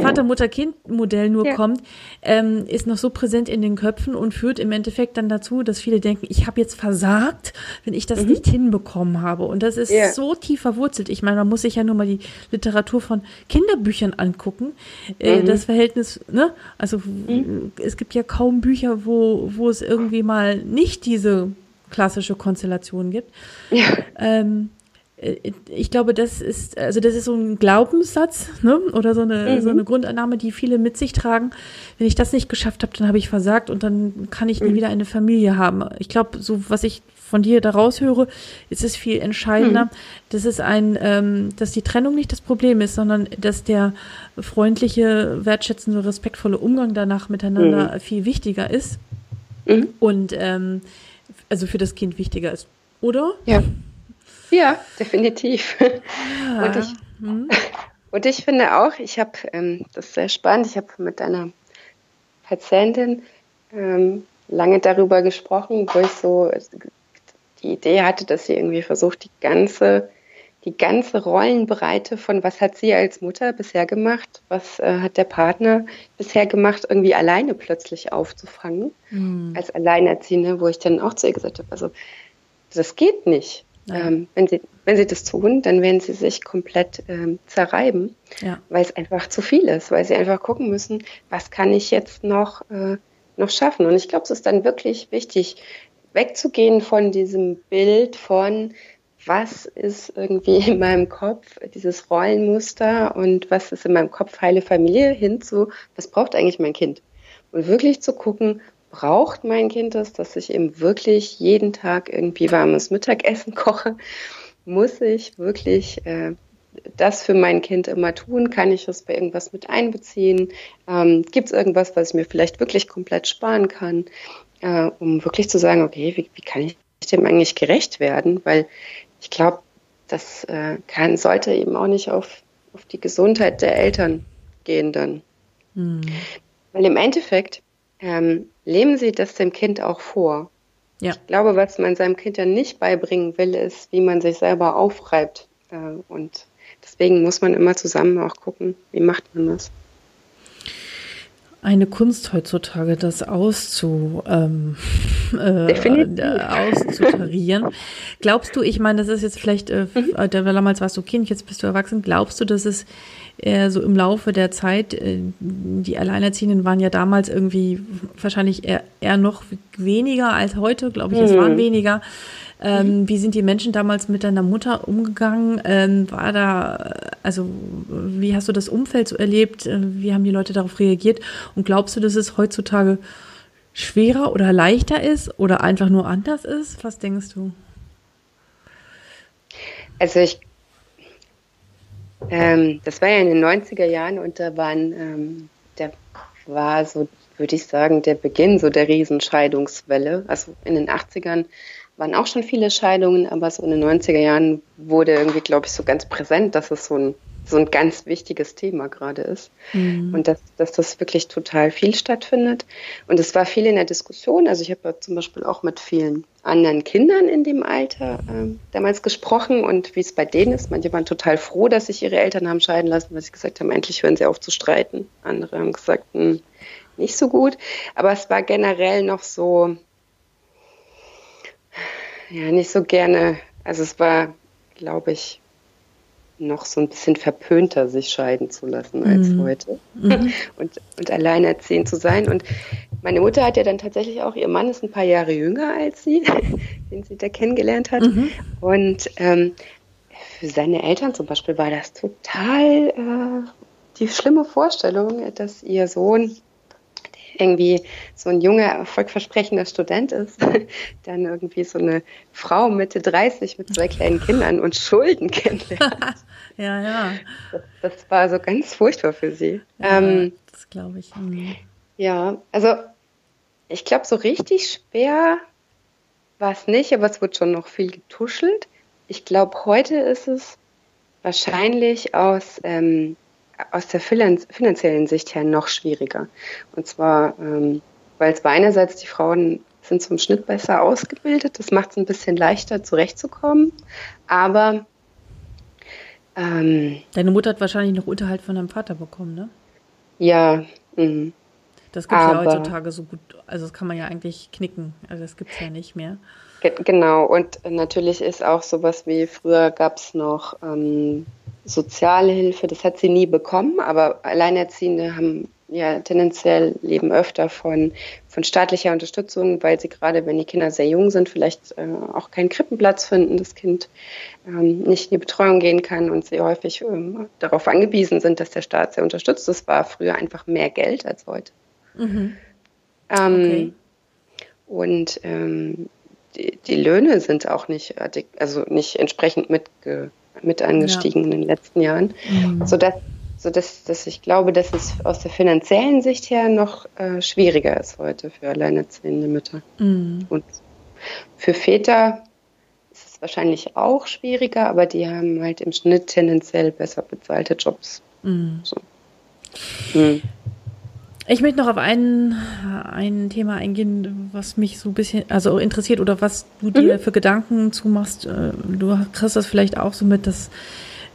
Vater-Mutter-Kind-Modell nur ja. kommt, ähm, ist noch so präsent in den Köpfen und führt im Endeffekt dann dazu, dass viele denken, ich habe jetzt versagt, wenn ich das mhm. nicht hinbekommen habe. Und das ist ja. so tief verwurzelt. Ich meine, man muss sich ja nur mal die Literatur von Kinderbüchern angucken. Äh, mhm. Das Verhältnis, ne? Also mhm. es gibt ja kaum Bücher, wo, wo es irgendwie mal nicht diese klassische Konstellation gibt. Ja. Ähm, äh, ich glaube, das ist, also das ist so ein Glaubenssatz, ne? Oder so eine, mhm. so eine Grundannahme, die viele mit sich tragen. Wenn ich das nicht geschafft habe, dann habe ich versagt und dann kann ich nie mhm. wieder eine Familie haben. Ich glaube, so was ich von dir daraus höre, ist es viel entscheidender, mhm. dass es ein, ähm, dass die Trennung nicht das Problem ist, sondern dass der freundliche, wertschätzende, respektvolle Umgang danach miteinander mhm. viel wichtiger ist. Mhm. Und ähm, also für das Kind wichtiger ist, oder? Ja. Ja, definitiv. Ja. Und, ich, hm. und ich finde auch, ich habe, ähm, das ist sehr spannend, ich habe mit einer Patientin ähm, lange darüber gesprochen, wo ich so die Idee hatte, dass sie irgendwie versucht, die ganze, die ganze Rollenbreite von was hat sie als Mutter bisher gemacht, was äh, hat der Partner bisher gemacht, irgendwie alleine plötzlich aufzufangen, mhm. als Alleinerziehende, wo ich dann auch zu ihr gesagt habe, also das geht nicht. Ähm, wenn, sie, wenn sie das tun, dann werden sie sich komplett ähm, zerreiben, ja. weil es einfach zu viel ist, weil sie einfach gucken müssen, was kann ich jetzt noch, äh, noch schaffen. Und ich glaube, es ist dann wirklich wichtig, wegzugehen von diesem Bild von, was ist irgendwie [LAUGHS] in meinem Kopf, dieses Rollenmuster und was ist in meinem Kopf heile Familie, hinzu, was braucht eigentlich mein Kind? Und wirklich zu gucken, braucht mein Kind das, dass ich eben wirklich jeden Tag irgendwie warmes Mittagessen [LAUGHS] koche? Muss ich wirklich äh, das für mein Kind immer tun? Kann ich es bei irgendwas mit einbeziehen? Ähm, Gibt es irgendwas, was ich mir vielleicht wirklich komplett sparen kann, äh, um wirklich zu sagen, okay, wie, wie, kann ich dem eigentlich gerecht werden? Weil ich glaube, das äh, kann, sollte eben auch nicht auf, auf die Gesundheit der Eltern gehen dann. Mhm. Weil im Endeffekt ähm, leben Sie das dem Kind auch vor. Ja. Ich glaube, was man seinem Kind ja nicht beibringen will, ist, wie man sich selber aufreibt. Äh, und deswegen muss man immer zusammen auch gucken, wie macht man das eine Kunst heutzutage, das auszu, ähm, [LAUGHS] äh, auszutarieren. Glaubst du, ich meine, das ist jetzt vielleicht, äh, mhm. Äh, damals warst du Kind, jetzt bist du erwachsen, glaubst du, dass es äh, so im Laufe der Zeit, äh, die Alleinerziehenden waren ja damals irgendwie wahrscheinlich eher, eher noch weniger als heute, glaube ich, es waren mhm. weniger. Ähm, mhm. Wie sind die Menschen damals mit deiner Mutter umgegangen? Ähm, war da, also wie hast du das Umfeld so erlebt? Äh, wie haben die Leute darauf reagiert? Und glaubst du, dass es heutzutage schwerer oder leichter ist oder einfach nur anders ist? Was denkst du? Also ich, ähm, das war ja in den 90er Jahren und da waren, ähm, der war so, würde ich sagen, der Beginn so der Riesenscheidungswelle. Also in den 80ern waren auch schon viele Scheidungen, aber so in den 90er Jahren wurde irgendwie, glaube ich, so ganz präsent, dass es so ein, so ein ganz wichtiges Thema gerade ist. Mhm. Und dass, dass das wirklich total viel stattfindet. Und es war viel in der Diskussion. Also ich habe ja zum Beispiel auch mit vielen anderen Kindern in dem Alter äh, damals gesprochen und wie es bei denen ist. Manche waren total froh, dass sich ihre Eltern haben scheiden lassen, weil sie gesagt haben, endlich hören sie auf zu streiten. Andere haben gesagt, mh, hm, nicht so gut. Aber es war generell noch so, ja, nicht so gerne. Also es war, glaube ich, noch so ein bisschen verpönter, sich scheiden zu lassen als mhm. heute mhm. [LAUGHS] und, und alleinerziehend zu sein. Und meine Mutter hat ja dann tatsächlich auch, ihr Mann ist ein paar Jahre jünger als sie, [LAUGHS] den sie da kennengelernt hat. Mhm. Und ähm, für seine Eltern zum Beispiel war das total äh, die schlimme Vorstellung, dass ihr Sohn irgendwie so ein junger, erfolgversprechender Student ist, [LAUGHS] dann irgendwie so eine Frau Mitte 30 mit zwei kleinen Kindern und Schulden kennenlernt. [LAUGHS] ja, ja. Das, das, war so ganz furchtbar für sie. Ja, ähm, das glaube ich. Mhm. Ja, also ich glaube, so richtig schwer war es nicht, aber es wird schon noch viel getuschelt. Ich glaube, heute ist es wahrscheinlich aus ähm, aus der finanziellen Sicht her noch schwieriger. Und zwar, ähm, weil es einerseits die Frauen sind zum Schnitt besser ausgebildet, das macht es ein bisschen leichter zurechtzukommen, aber ähm, Deine Mutter hat wahrscheinlich noch Unterhalt von deinem Vater bekommen, ne? Ja. Mh. Das gibt es ja heutzutage so gut, also das kann man ja eigentlich knicken, also das gibt es ja nicht mehr. Genau, und natürlich ist auch sowas wie früher gab es noch ähm, Sozialhilfe, das hat sie nie bekommen, aber Alleinerziehende haben ja tendenziell leben öfter von, von staatlicher Unterstützung, weil sie gerade, wenn die Kinder sehr jung sind, vielleicht äh, auch keinen Krippenplatz finden, das Kind ähm, nicht in die Betreuung gehen kann und sie häufig ähm, darauf angewiesen sind, dass der Staat sie unterstützt. Das war früher einfach mehr Geld als heute. Mhm. Ähm, okay. Und ähm, die, die, Löhne sind auch nicht, also nicht entsprechend mitge mit angestiegen ja. in den letzten Jahren, mhm. sodass, sodass dass ich glaube, dass es aus der finanziellen Sicht her noch äh, schwieriger ist heute für alleinerziehende Mütter. Mhm. Und für Väter ist es wahrscheinlich auch schwieriger, aber die haben halt im Schnitt tendenziell besser bezahlte Jobs. Mhm. So. Mhm. Ich möchte noch auf ein, ein Thema eingehen, was mich so ein bisschen, also interessiert oder was du dir mhm. für Gedanken zumachst. Äh, du kriegst das vielleicht auch so mit, dass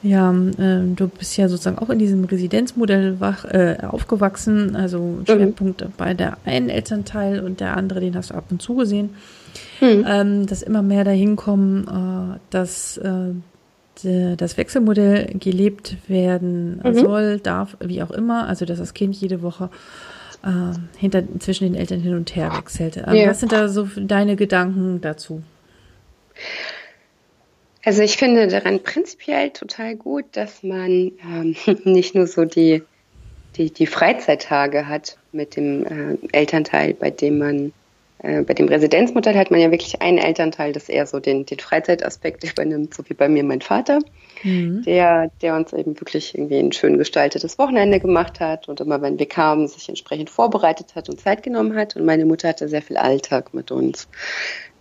ja, äh, du bist ja sozusagen auch in diesem Residenzmodell wach, äh, aufgewachsen, also mhm. Schwerpunkt bei der einen Elternteil und der andere, den hast du ab und zu gesehen, mhm. ähm, dass immer mehr dahin kommen, äh, dass äh, das Wechselmodell gelebt werden mhm. soll, darf, wie auch immer, also dass das Kind jede Woche äh, hinter, zwischen den Eltern hin und her wechselt. Ähm, ja. Was sind da so deine Gedanken dazu? Also ich finde daran prinzipiell total gut, dass man ähm, [LAUGHS] nicht nur so die, die, die Freizeittage hat mit dem äh, Elternteil, bei dem man äh, bei dem Residenzmodell hat man ja wirklich einen Elternteil, das eher so den, den Freizeitaspekt übernimmt, so wie bei mir mein Vater, mhm. der, der uns eben wirklich irgendwie ein schön gestaltetes Wochenende gemacht hat und immer, wenn wir kamen, sich entsprechend vorbereitet hat und Zeit genommen hat. Und meine Mutter hatte sehr viel Alltag mit uns.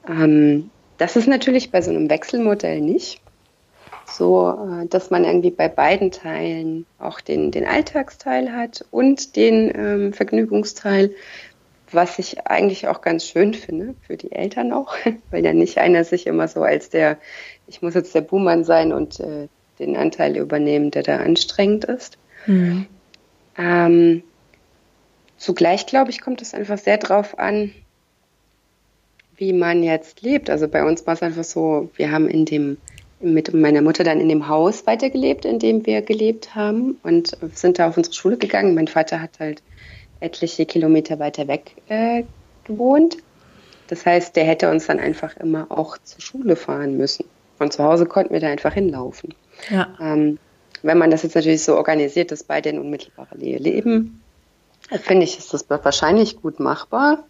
Ähm, das ist natürlich bei so einem Wechselmodell nicht so, äh, dass man irgendwie bei beiden Teilen auch den, den Alltagsteil hat und den ähm, Vergnügungsteil was ich eigentlich auch ganz schön finde für die Eltern auch, [LAUGHS] weil ja nicht einer sich immer so als der, ich muss jetzt der Buhmann sein und äh, den Anteil übernehmen, der da anstrengend ist. Mhm. Ähm, zugleich, glaube ich, kommt es einfach sehr drauf an, wie man jetzt lebt. Also bei uns war es einfach so, wir haben in dem mit meiner Mutter dann in dem Haus weitergelebt, in dem wir gelebt haben und sind da auf unsere Schule gegangen. Mein Vater hat halt etliche Kilometer weiter weg äh, gewohnt. Das heißt, der hätte uns dann einfach immer auch zur Schule fahren müssen. Von zu Hause konnten wir da einfach hinlaufen. Ja. Ähm, wenn man das jetzt natürlich so organisiert, dass beide in unmittelbarer Nähe leben, finde ich, ist das wahrscheinlich gut machbar.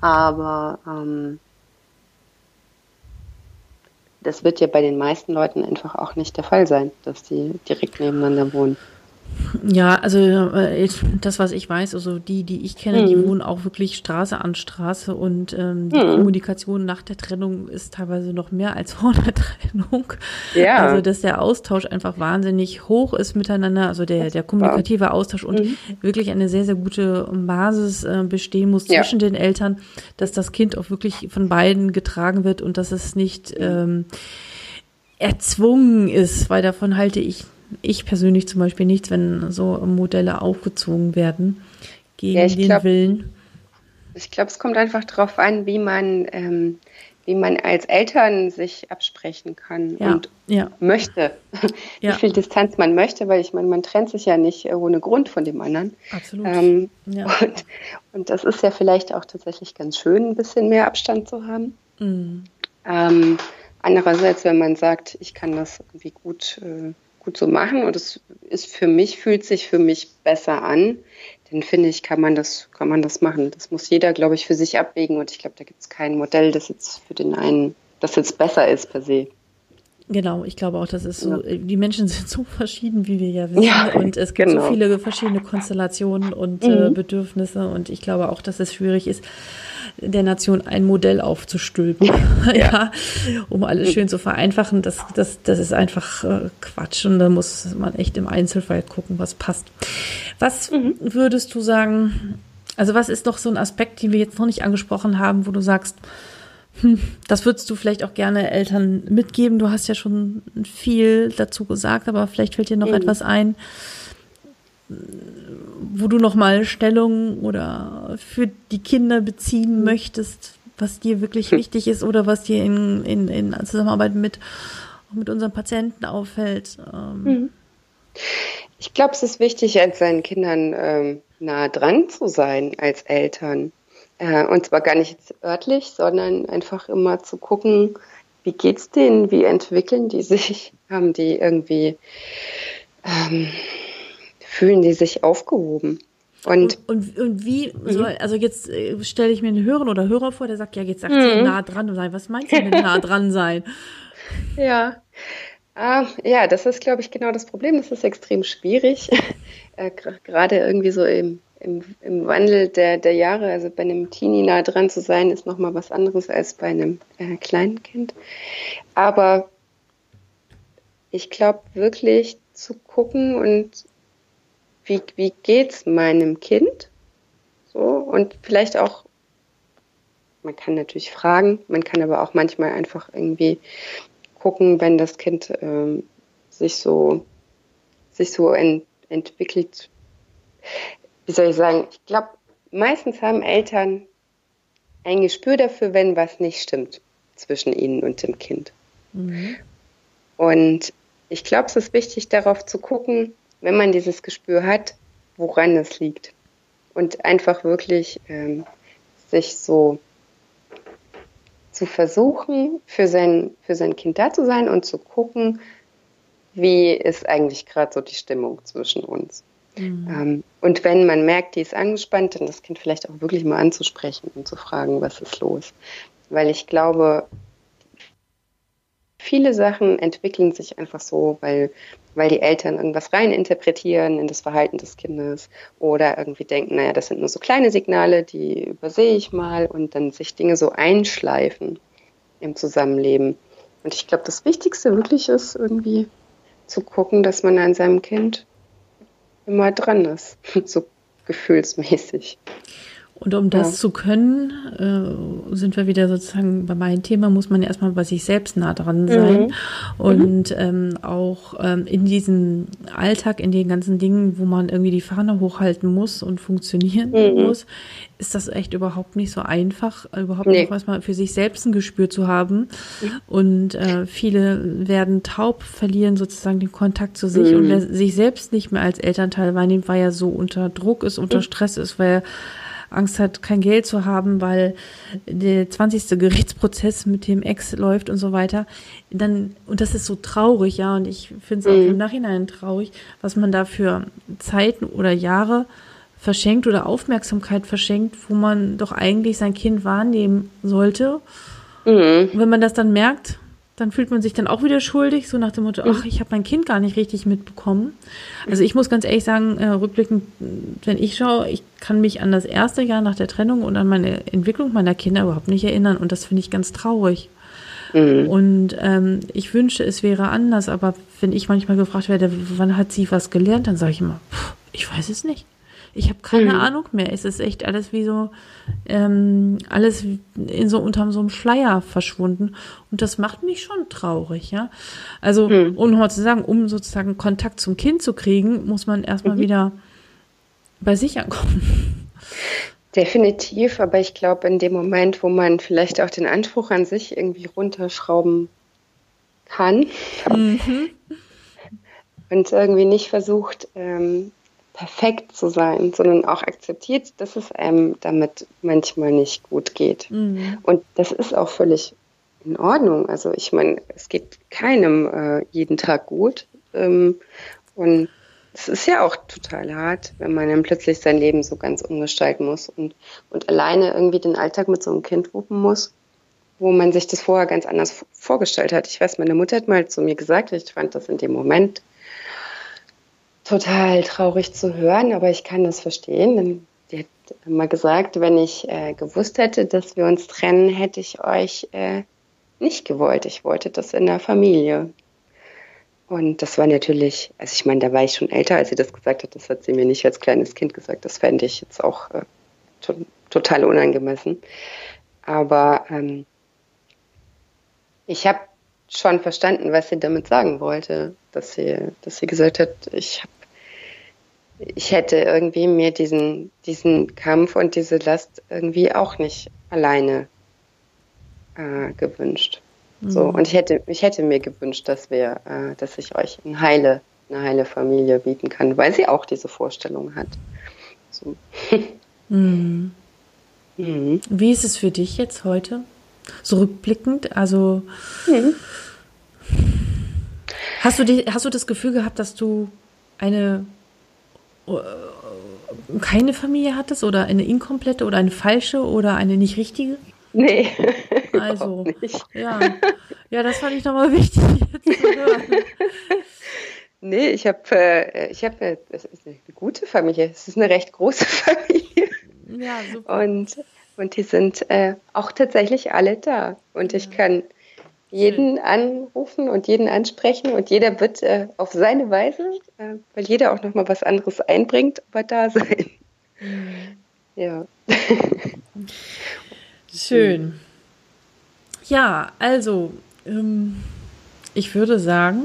Aber ähm, das wird ja bei den meisten Leuten einfach auch nicht der Fall sein, dass die direkt nebeneinander wohnen. Ja, also äh, das, was ich weiß, also die, die ich kenne, mhm. die wohnen auch wirklich Straße an Straße und ähm, die mhm. Kommunikation nach der Trennung ist teilweise noch mehr als [LAUGHS] vor der Trennung. Ja. Also dass der Austausch einfach wahnsinnig hoch ist miteinander, also der, der kommunikative Austausch und mhm. wirklich eine sehr, sehr gute Basis äh, bestehen muss ja. zwischen den Eltern, dass das Kind auch wirklich von beiden getragen wird und dass es nicht ähm, erzwungen ist, weil davon halte ich ich persönlich zum Beispiel nichts, wenn so Modelle aufgezogen werden gegen ja, den glaub, Willen. Ich glaube, es kommt einfach darauf an, wie man, ähm, wie man als Eltern sich absprechen kann ja, und ja. möchte. [LAUGHS] wie viel Distanz man möchte, weil ich meine, man trennt sich ja nicht ohne Grund von dem anderen. Absolut. Ähm, und, und, das ist ja vielleicht auch tatsächlich ganz schön, ein bisschen mehr Abstand zu haben. Mhm. Ähm, andererseits, wenn man sagt, ich kann das irgendwie gut äh, gut so machen und es ist für mich, fühlt sich für mich besser an, dann finde ich, kann man das, kann man das machen. Das muss jeder, glaube ich, für sich abwägen und ich glaube, da gibt es kein Modell, das jetzt für den einen, das jetzt besser ist per se. Genau, ich glaube auch, das ist so, ja. die Menschen [LAUGHS] sind so verschieden, wie wir ja wissen. Ja, und es gibt genau. so viele verschiedene Konstellationen und äh, mhm. äh, Bedürfnisse. Und ich glaube auch, dass es schwierig ist, der Nation ein Modell aufzustülpen, [LAUGHS] ja. ja. um alles schön zu vereinfachen. Das, das, das ist einfach äh, Quatsch und da muss man echt im Einzelfall gucken, was passt. Was mhm. würdest du sagen, also was ist doch so ein Aspekt, den wir jetzt noch nicht angesprochen haben, wo du sagst, hm, das würdest du vielleicht auch gerne Eltern mitgeben. Du hast ja schon viel dazu gesagt, aber vielleicht fällt dir noch mhm. etwas ein, wo du nochmal Stellung oder für die Kinder beziehen mhm. möchtest, was dir wirklich wichtig ist oder was dir in, in, in Zusammenarbeit mit, mit unseren Patienten auffällt? Ähm. Mhm. Ich glaube, es ist wichtig, als seinen Kindern ähm, nah dran zu sein als Eltern. Äh, und zwar gar nicht örtlich, sondern einfach immer zu gucken, wie geht's denen, wie entwickeln die sich, haben die irgendwie ähm, fühlen die sich aufgehoben. Und, und, und, und wie, mhm. so, also jetzt äh, stelle ich mir einen Hörer oder Hörer vor, der sagt, ja, jetzt sagt mhm. sie nah dran sein. Was meinst du mit [LAUGHS] nah dran sein? Ja, äh, ja, das ist, glaube ich, genau das Problem. Das ist extrem schwierig, [LAUGHS] äh, gerade irgendwie so im, im, im Wandel der, der Jahre. Also bei einem Teenie nah dran zu sein, ist nochmal was anderes als bei einem äh, kleinen Kind. Aber ich glaube wirklich zu gucken und wie, wie es meinem Kind So und vielleicht auch, man kann natürlich fragen, man kann aber auch manchmal einfach irgendwie gucken, wenn das Kind ähm, sich so sich so ent entwickelt. Wie soll ich sagen? Ich glaube, meistens haben Eltern ein Gespür dafür, wenn was nicht stimmt zwischen ihnen und dem Kind. Mhm. Und ich glaube, es ist wichtig, darauf zu gucken, wenn man dieses Gespür hat, woran es liegt. Und einfach wirklich ähm, sich so zu versuchen, für sein, für sein Kind da zu sein und zu gucken, wie ist eigentlich gerade so die Stimmung zwischen uns. Mhm. Ähm, und wenn man merkt, die ist angespannt, dann das Kind vielleicht auch wirklich mal anzusprechen und zu fragen, was ist los. Weil ich glaube, viele Sachen entwickeln sich einfach so, weil, weil die Eltern irgendwas reininterpretieren in das Verhalten des Kindes oder irgendwie denken, naja, das sind nur so kleine Signale, die übersehe ich mal und dann sich Dinge so einschleifen im Zusammenleben. Und ich glaube, das Wichtigste wirklich ist irgendwie zu gucken, dass man an seinem Kind immer dran ist, [LAUGHS] so gefühlsmäßig. Und um das ja. zu können, äh, sind wir wieder sozusagen bei meinem Thema, muss man erstmal bei sich selbst nah dran sein. Mhm. Und ähm, auch ähm, in diesem Alltag, in den ganzen Dingen, wo man irgendwie die Fahne hochhalten muss und funktionieren mhm. muss, ist das echt überhaupt nicht so einfach, überhaupt nee. noch erstmal für sich selbst ein Gespür zu haben. Mhm. Und äh, viele werden taub, verlieren sozusagen den Kontakt zu sich. Und mhm. wer sich selbst nicht mehr als Elternteil wahrnimmt, weil er so unter Druck ist, unter mhm. Stress ist, weil er Angst hat, kein Geld zu haben, weil der 20. Gerichtsprozess mit dem Ex läuft und so weiter, dann, und das ist so traurig, ja, und ich finde es auch mhm. im Nachhinein traurig, was man da für Zeiten oder Jahre verschenkt oder Aufmerksamkeit verschenkt, wo man doch eigentlich sein Kind wahrnehmen sollte. Mhm. Und wenn man das dann merkt, dann fühlt man sich dann auch wieder schuldig, so nach dem Motto, ach, ich habe mein Kind gar nicht richtig mitbekommen. Also ich muss ganz ehrlich sagen, äh, rückblickend, wenn ich schaue, ich kann mich an das erste Jahr nach der Trennung und an meine Entwicklung meiner Kinder überhaupt nicht erinnern und das finde ich ganz traurig. Mhm. Und ähm, ich wünsche, es wäre anders, aber wenn ich manchmal gefragt werde, wann hat sie was gelernt, dann sage ich immer, pff, ich weiß es nicht. Ich habe keine mhm. Ahnung mehr. Es ist echt alles wie so, ähm, alles in so unter so einem Schleier verschwunden. Und das macht mich schon traurig, ja. Also, mhm. um nochmal zu sagen, um sozusagen Kontakt zum Kind zu kriegen, muss man erstmal mhm. wieder bei sich ankommen. Definitiv, aber ich glaube, in dem Moment, wo man vielleicht auch den Anspruch an sich irgendwie runterschrauben kann mhm. und irgendwie nicht versucht, ähm, perfekt zu sein, sondern auch akzeptiert, dass es einem damit manchmal nicht gut geht. Mhm. Und das ist auch völlig in Ordnung. Also ich meine, es geht keinem äh, jeden Tag gut. Ähm, und es ist ja auch total hart, wenn man dann plötzlich sein Leben so ganz umgestalten muss und, und alleine irgendwie den Alltag mit so einem Kind wuppen muss, wo man sich das vorher ganz anders vorgestellt hat. Ich weiß, meine Mutter hat mal zu mir gesagt, ich fand das in dem Moment total traurig zu hören, aber ich kann das verstehen. Denn die hat immer gesagt, wenn ich äh, gewusst hätte, dass wir uns trennen, hätte ich euch äh, nicht gewollt. Ich wollte das in der Familie. Und das war natürlich, also ich meine, da war ich schon älter, als sie das gesagt hat. Das hat sie mir nicht als kleines Kind gesagt. Das fände ich jetzt auch äh, to total unangemessen. Aber ähm, ich habe schon verstanden, was sie damit sagen wollte, dass sie, dass sie gesagt hat, ich habe ich hätte irgendwie mir diesen, diesen Kampf und diese Last irgendwie auch nicht alleine äh, gewünscht. Mhm. So, und ich hätte, ich hätte mir gewünscht, dass wir, äh, dass ich euch eine heile, eine heile Familie bieten kann, weil sie auch diese Vorstellung hat. So. [LAUGHS] Mhm. Mhm. Wie ist es für dich jetzt heute? So rückblickend, also mhm. hast du die, hast du das Gefühl gehabt, dass du eine keine Familie hattest oder eine inkomplette oder eine falsche oder eine nicht richtige? Nee. [LAUGHS] Also, ja. Ja, das fand ich nochmal [LAUGHS] wichtig jetzt zu hören. Nee, ich habe äh, ich hab, äh, ist eine gute Familie. Es ist eine recht große [LAUGHS] Familie. Ja, super. Und, und die sind äh, auch tatsächlich alle da. Und ja. ich kann jeden anrufen und jeden ansprechen und jeder wird äh, auf seine Weise, äh, weil jeder auch nochmal was anderes einbringt, aber da [LAUGHS] sein. Mhm. Ja. Schön. Ja, also, ähm, ich würde sagen,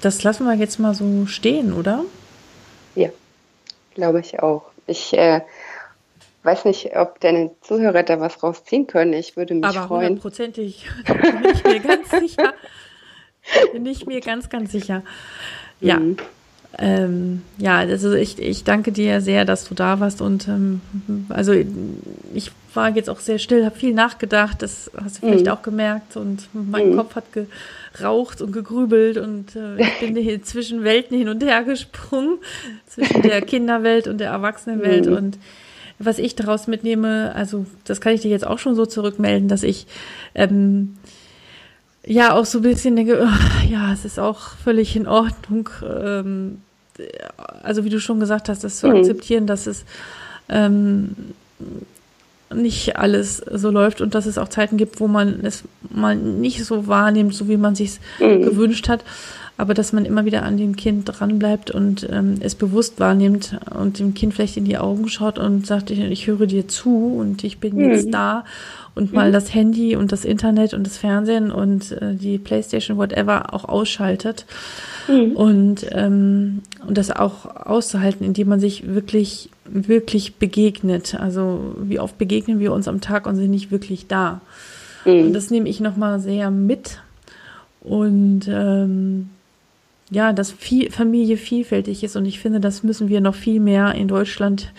das lassen wir jetzt mal so stehen, oder? Ja, glaube ich auch. Ich äh, weiß nicht, ob deine Zuhörer da was rausziehen können. Ich würde mich Aber freuen. hundertprozentig [LAUGHS] bin ich mir ganz sicher. Bin ich mir ganz, ganz sicher. Ja. Mhm. Ähm, ja, also ich, ich danke dir sehr, dass du da warst und ähm, also ich war jetzt auch sehr still, habe viel nachgedacht, das hast du vielleicht Mhm. auch gemerkt und mein Mhm. Kopf hat geraucht und gegrübelt und äh, ich bin hier [LAUGHS] zwischen Welten hin und her gesprungen, zwischen der [LAUGHS] Kinderwelt und der Erwachsenenwelt Mhm. und was ich daraus mitnehme, also das kann ich dir jetzt auch schon so zurückmelden, dass ich ähm, ja auch so ein bisschen denke, ugh, ja, es ist auch völlig in Ordnung, ähm, also wie du schon gesagt hast, das zu Mhm. akzeptieren, dass es ähm, nicht alles so läuft und dass es auch Zeiten gibt, wo man es mal nicht so wahrnimmt, so wie man sich Mhm. gewünscht hat, aber dass man immer wieder an dem Kind dranbleibt und ähm, es bewusst wahrnimmt und dem Kind vielleicht in die Augen schaut und sagt, ich, ich höre dir zu und ich bin Mhm. jetzt da und mal das Handy und das Internet und das Fernsehen und äh, die Playstation, whatever, auch ausschaltet Mhm. und, ähm, und das auch auszuhalten, indem man sich wirklich, wirklich begegnet. Also wie oft begegnen wir uns am Tag und sind nicht wirklich da. Und Mhm. das nehme ich nochmal sehr mit. Und ähm, ja, dass viel, Familie vielfältig ist und ich finde, das müssen wir noch viel mehr in Deutschland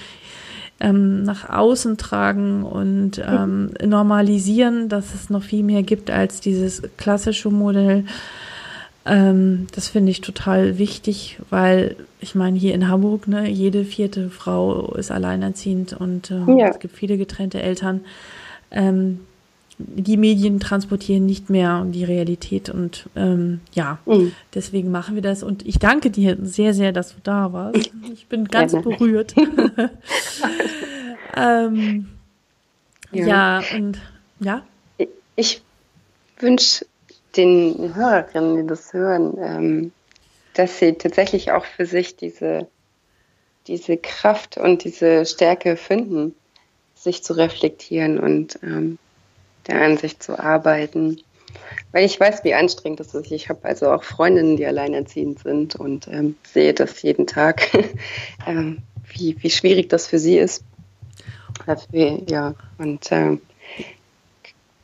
ähm, nach außen tragen und ähm, normalisieren, dass es noch viel mehr gibt als dieses klassische Modell. Ähm, das finde ich total wichtig, weil ich meine, hier in Hamburg, ne, jede vierte Frau ist alleinerziehend und ähm, Ja. es gibt viele getrennte Eltern. Ähm, die Medien transportieren nicht mehr die Realität und ähm, ja, Mhm. deswegen machen wir das und ich danke dir sehr, sehr, dass du da warst. [LAUGHS] Ich bin ganz Gerne. berührt. [LAUGHS] [LAUGHS] ähm, ja. Ja. und ja, Ich wünsche den Hörerinnen, die das hören, ähm, dass sie tatsächlich auch für sich diese, diese Kraft und diese Stärke finden, sich zu reflektieren und ähm, da an sich zu arbeiten. Weil ich weiß, wie anstrengend das ist. Ich habe also auch Freundinnen, die alleinerziehend sind und ähm, sehe das jeden Tag, [LAUGHS] ähm, wie, wie schwierig das für sie ist. Dafür, ja, und ähm,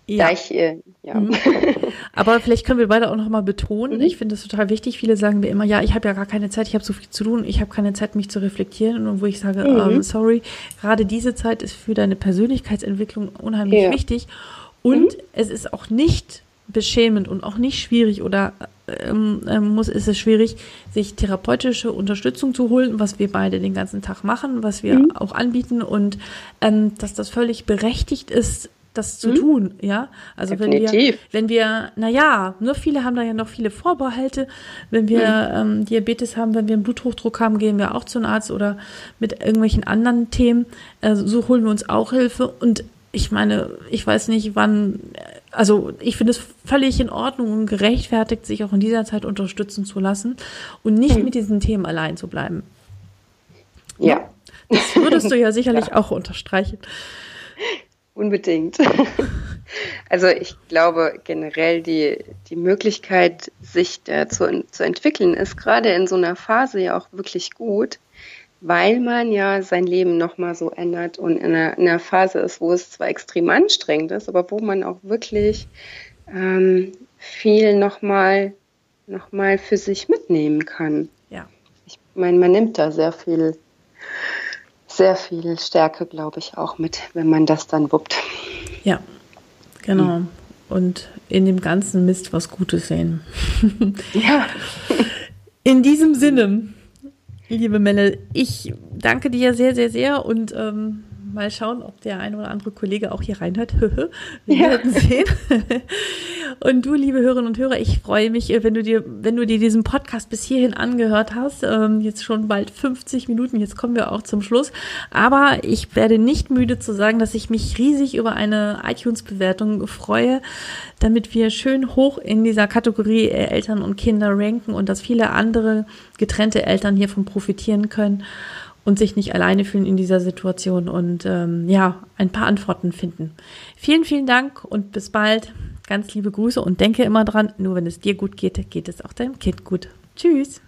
ja. da ich, äh, ja. Mhm. [LAUGHS] Aber vielleicht können wir beide auch noch mal betonen, Mhm. ich finde das total wichtig. Viele sagen mir immer, ja, ich habe ja gar keine Zeit, ich habe so viel zu tun, ich habe keine Zeit, mich zu reflektieren. Und wo ich sage, Mhm. ähm, sorry, gerade diese Zeit ist für deine Persönlichkeitsentwicklung unheimlich Ja. wichtig. Und es ist auch nicht beschämend und auch nicht schwierig oder ähm, ähm, muss ist es schwierig, sich therapeutische Unterstützung zu holen, was wir beide den ganzen Tag machen, was wir auch anbieten und ähm, dass das völlig berechtigt ist, das zu tun, ja. Also wenn wir, Definitiv. wenn wir, naja, ne, viele haben da ja noch viele Vorbehalte. Wenn wir ähm, Diabetes haben, wenn wir einen Bluthochdruck haben, gehen wir auch zu einem Arzt oder mit irgendwelchen anderen Themen. Äh, so holen wir uns auch Hilfe. Und ich meine, ich weiß nicht, wann, also ich finde es völlig in Ordnung und gerechtfertigt, sich auch in dieser Zeit unterstützen zu lassen und nicht mit diesen Themen allein zu bleiben. ja. Das würdest du ja [LAUGHS] sicherlich auch unterstreichen. Unbedingt. [LAUGHS] Also ich glaube generell die, die Möglichkeit, sich da zu, zu entwickeln, ist gerade in so einer Phase ja auch wirklich gut, weil man ja sein Leben nochmal so ändert und in einer, in einer Phase ist, wo es zwar extrem anstrengend ist, aber wo man auch wirklich ähm, viel nochmal noch mal für sich mitnehmen kann. Ja. Ich meine, man nimmt da sehr viel, sehr viel Stärke, glaube ich, auch mit, wenn man das dann wuppt. Ja, genau. Und in dem ganzen Mist was Gutes sehen. Ja. In diesem Sinne, liebe Melle, ich danke dir sehr, sehr, sehr und ähm, mal schauen, ob der ein oder andere Kollege auch hier reinhört. [LAUGHS] Wir Ja. werden sehen. Und du, liebe Hörerinnen und Hörer, ich freue mich, äh, wenn du dir, wenn du dir diesen Podcast bis hierhin angehört hast. Ähm, jetzt schon bald 50 Minuten, jetzt kommen wir auch zum Schluss. Aber ich werde nicht müde zu sagen, dass ich mich riesig über eine iTunes-Bewertung freue, damit wir schön hoch in dieser Kategorie äh, Eltern und Kinder ranken und dass viele andere getrennte Eltern hiervon profitieren können. Und sich nicht alleine fühlen in dieser Situation und ähm, ja, ein paar Antworten finden. Vielen, vielen Dank und bis bald. Ganz liebe Grüße und denke immer dran, nur wenn es dir gut geht, geht es auch deinem Kind gut. Tschüss.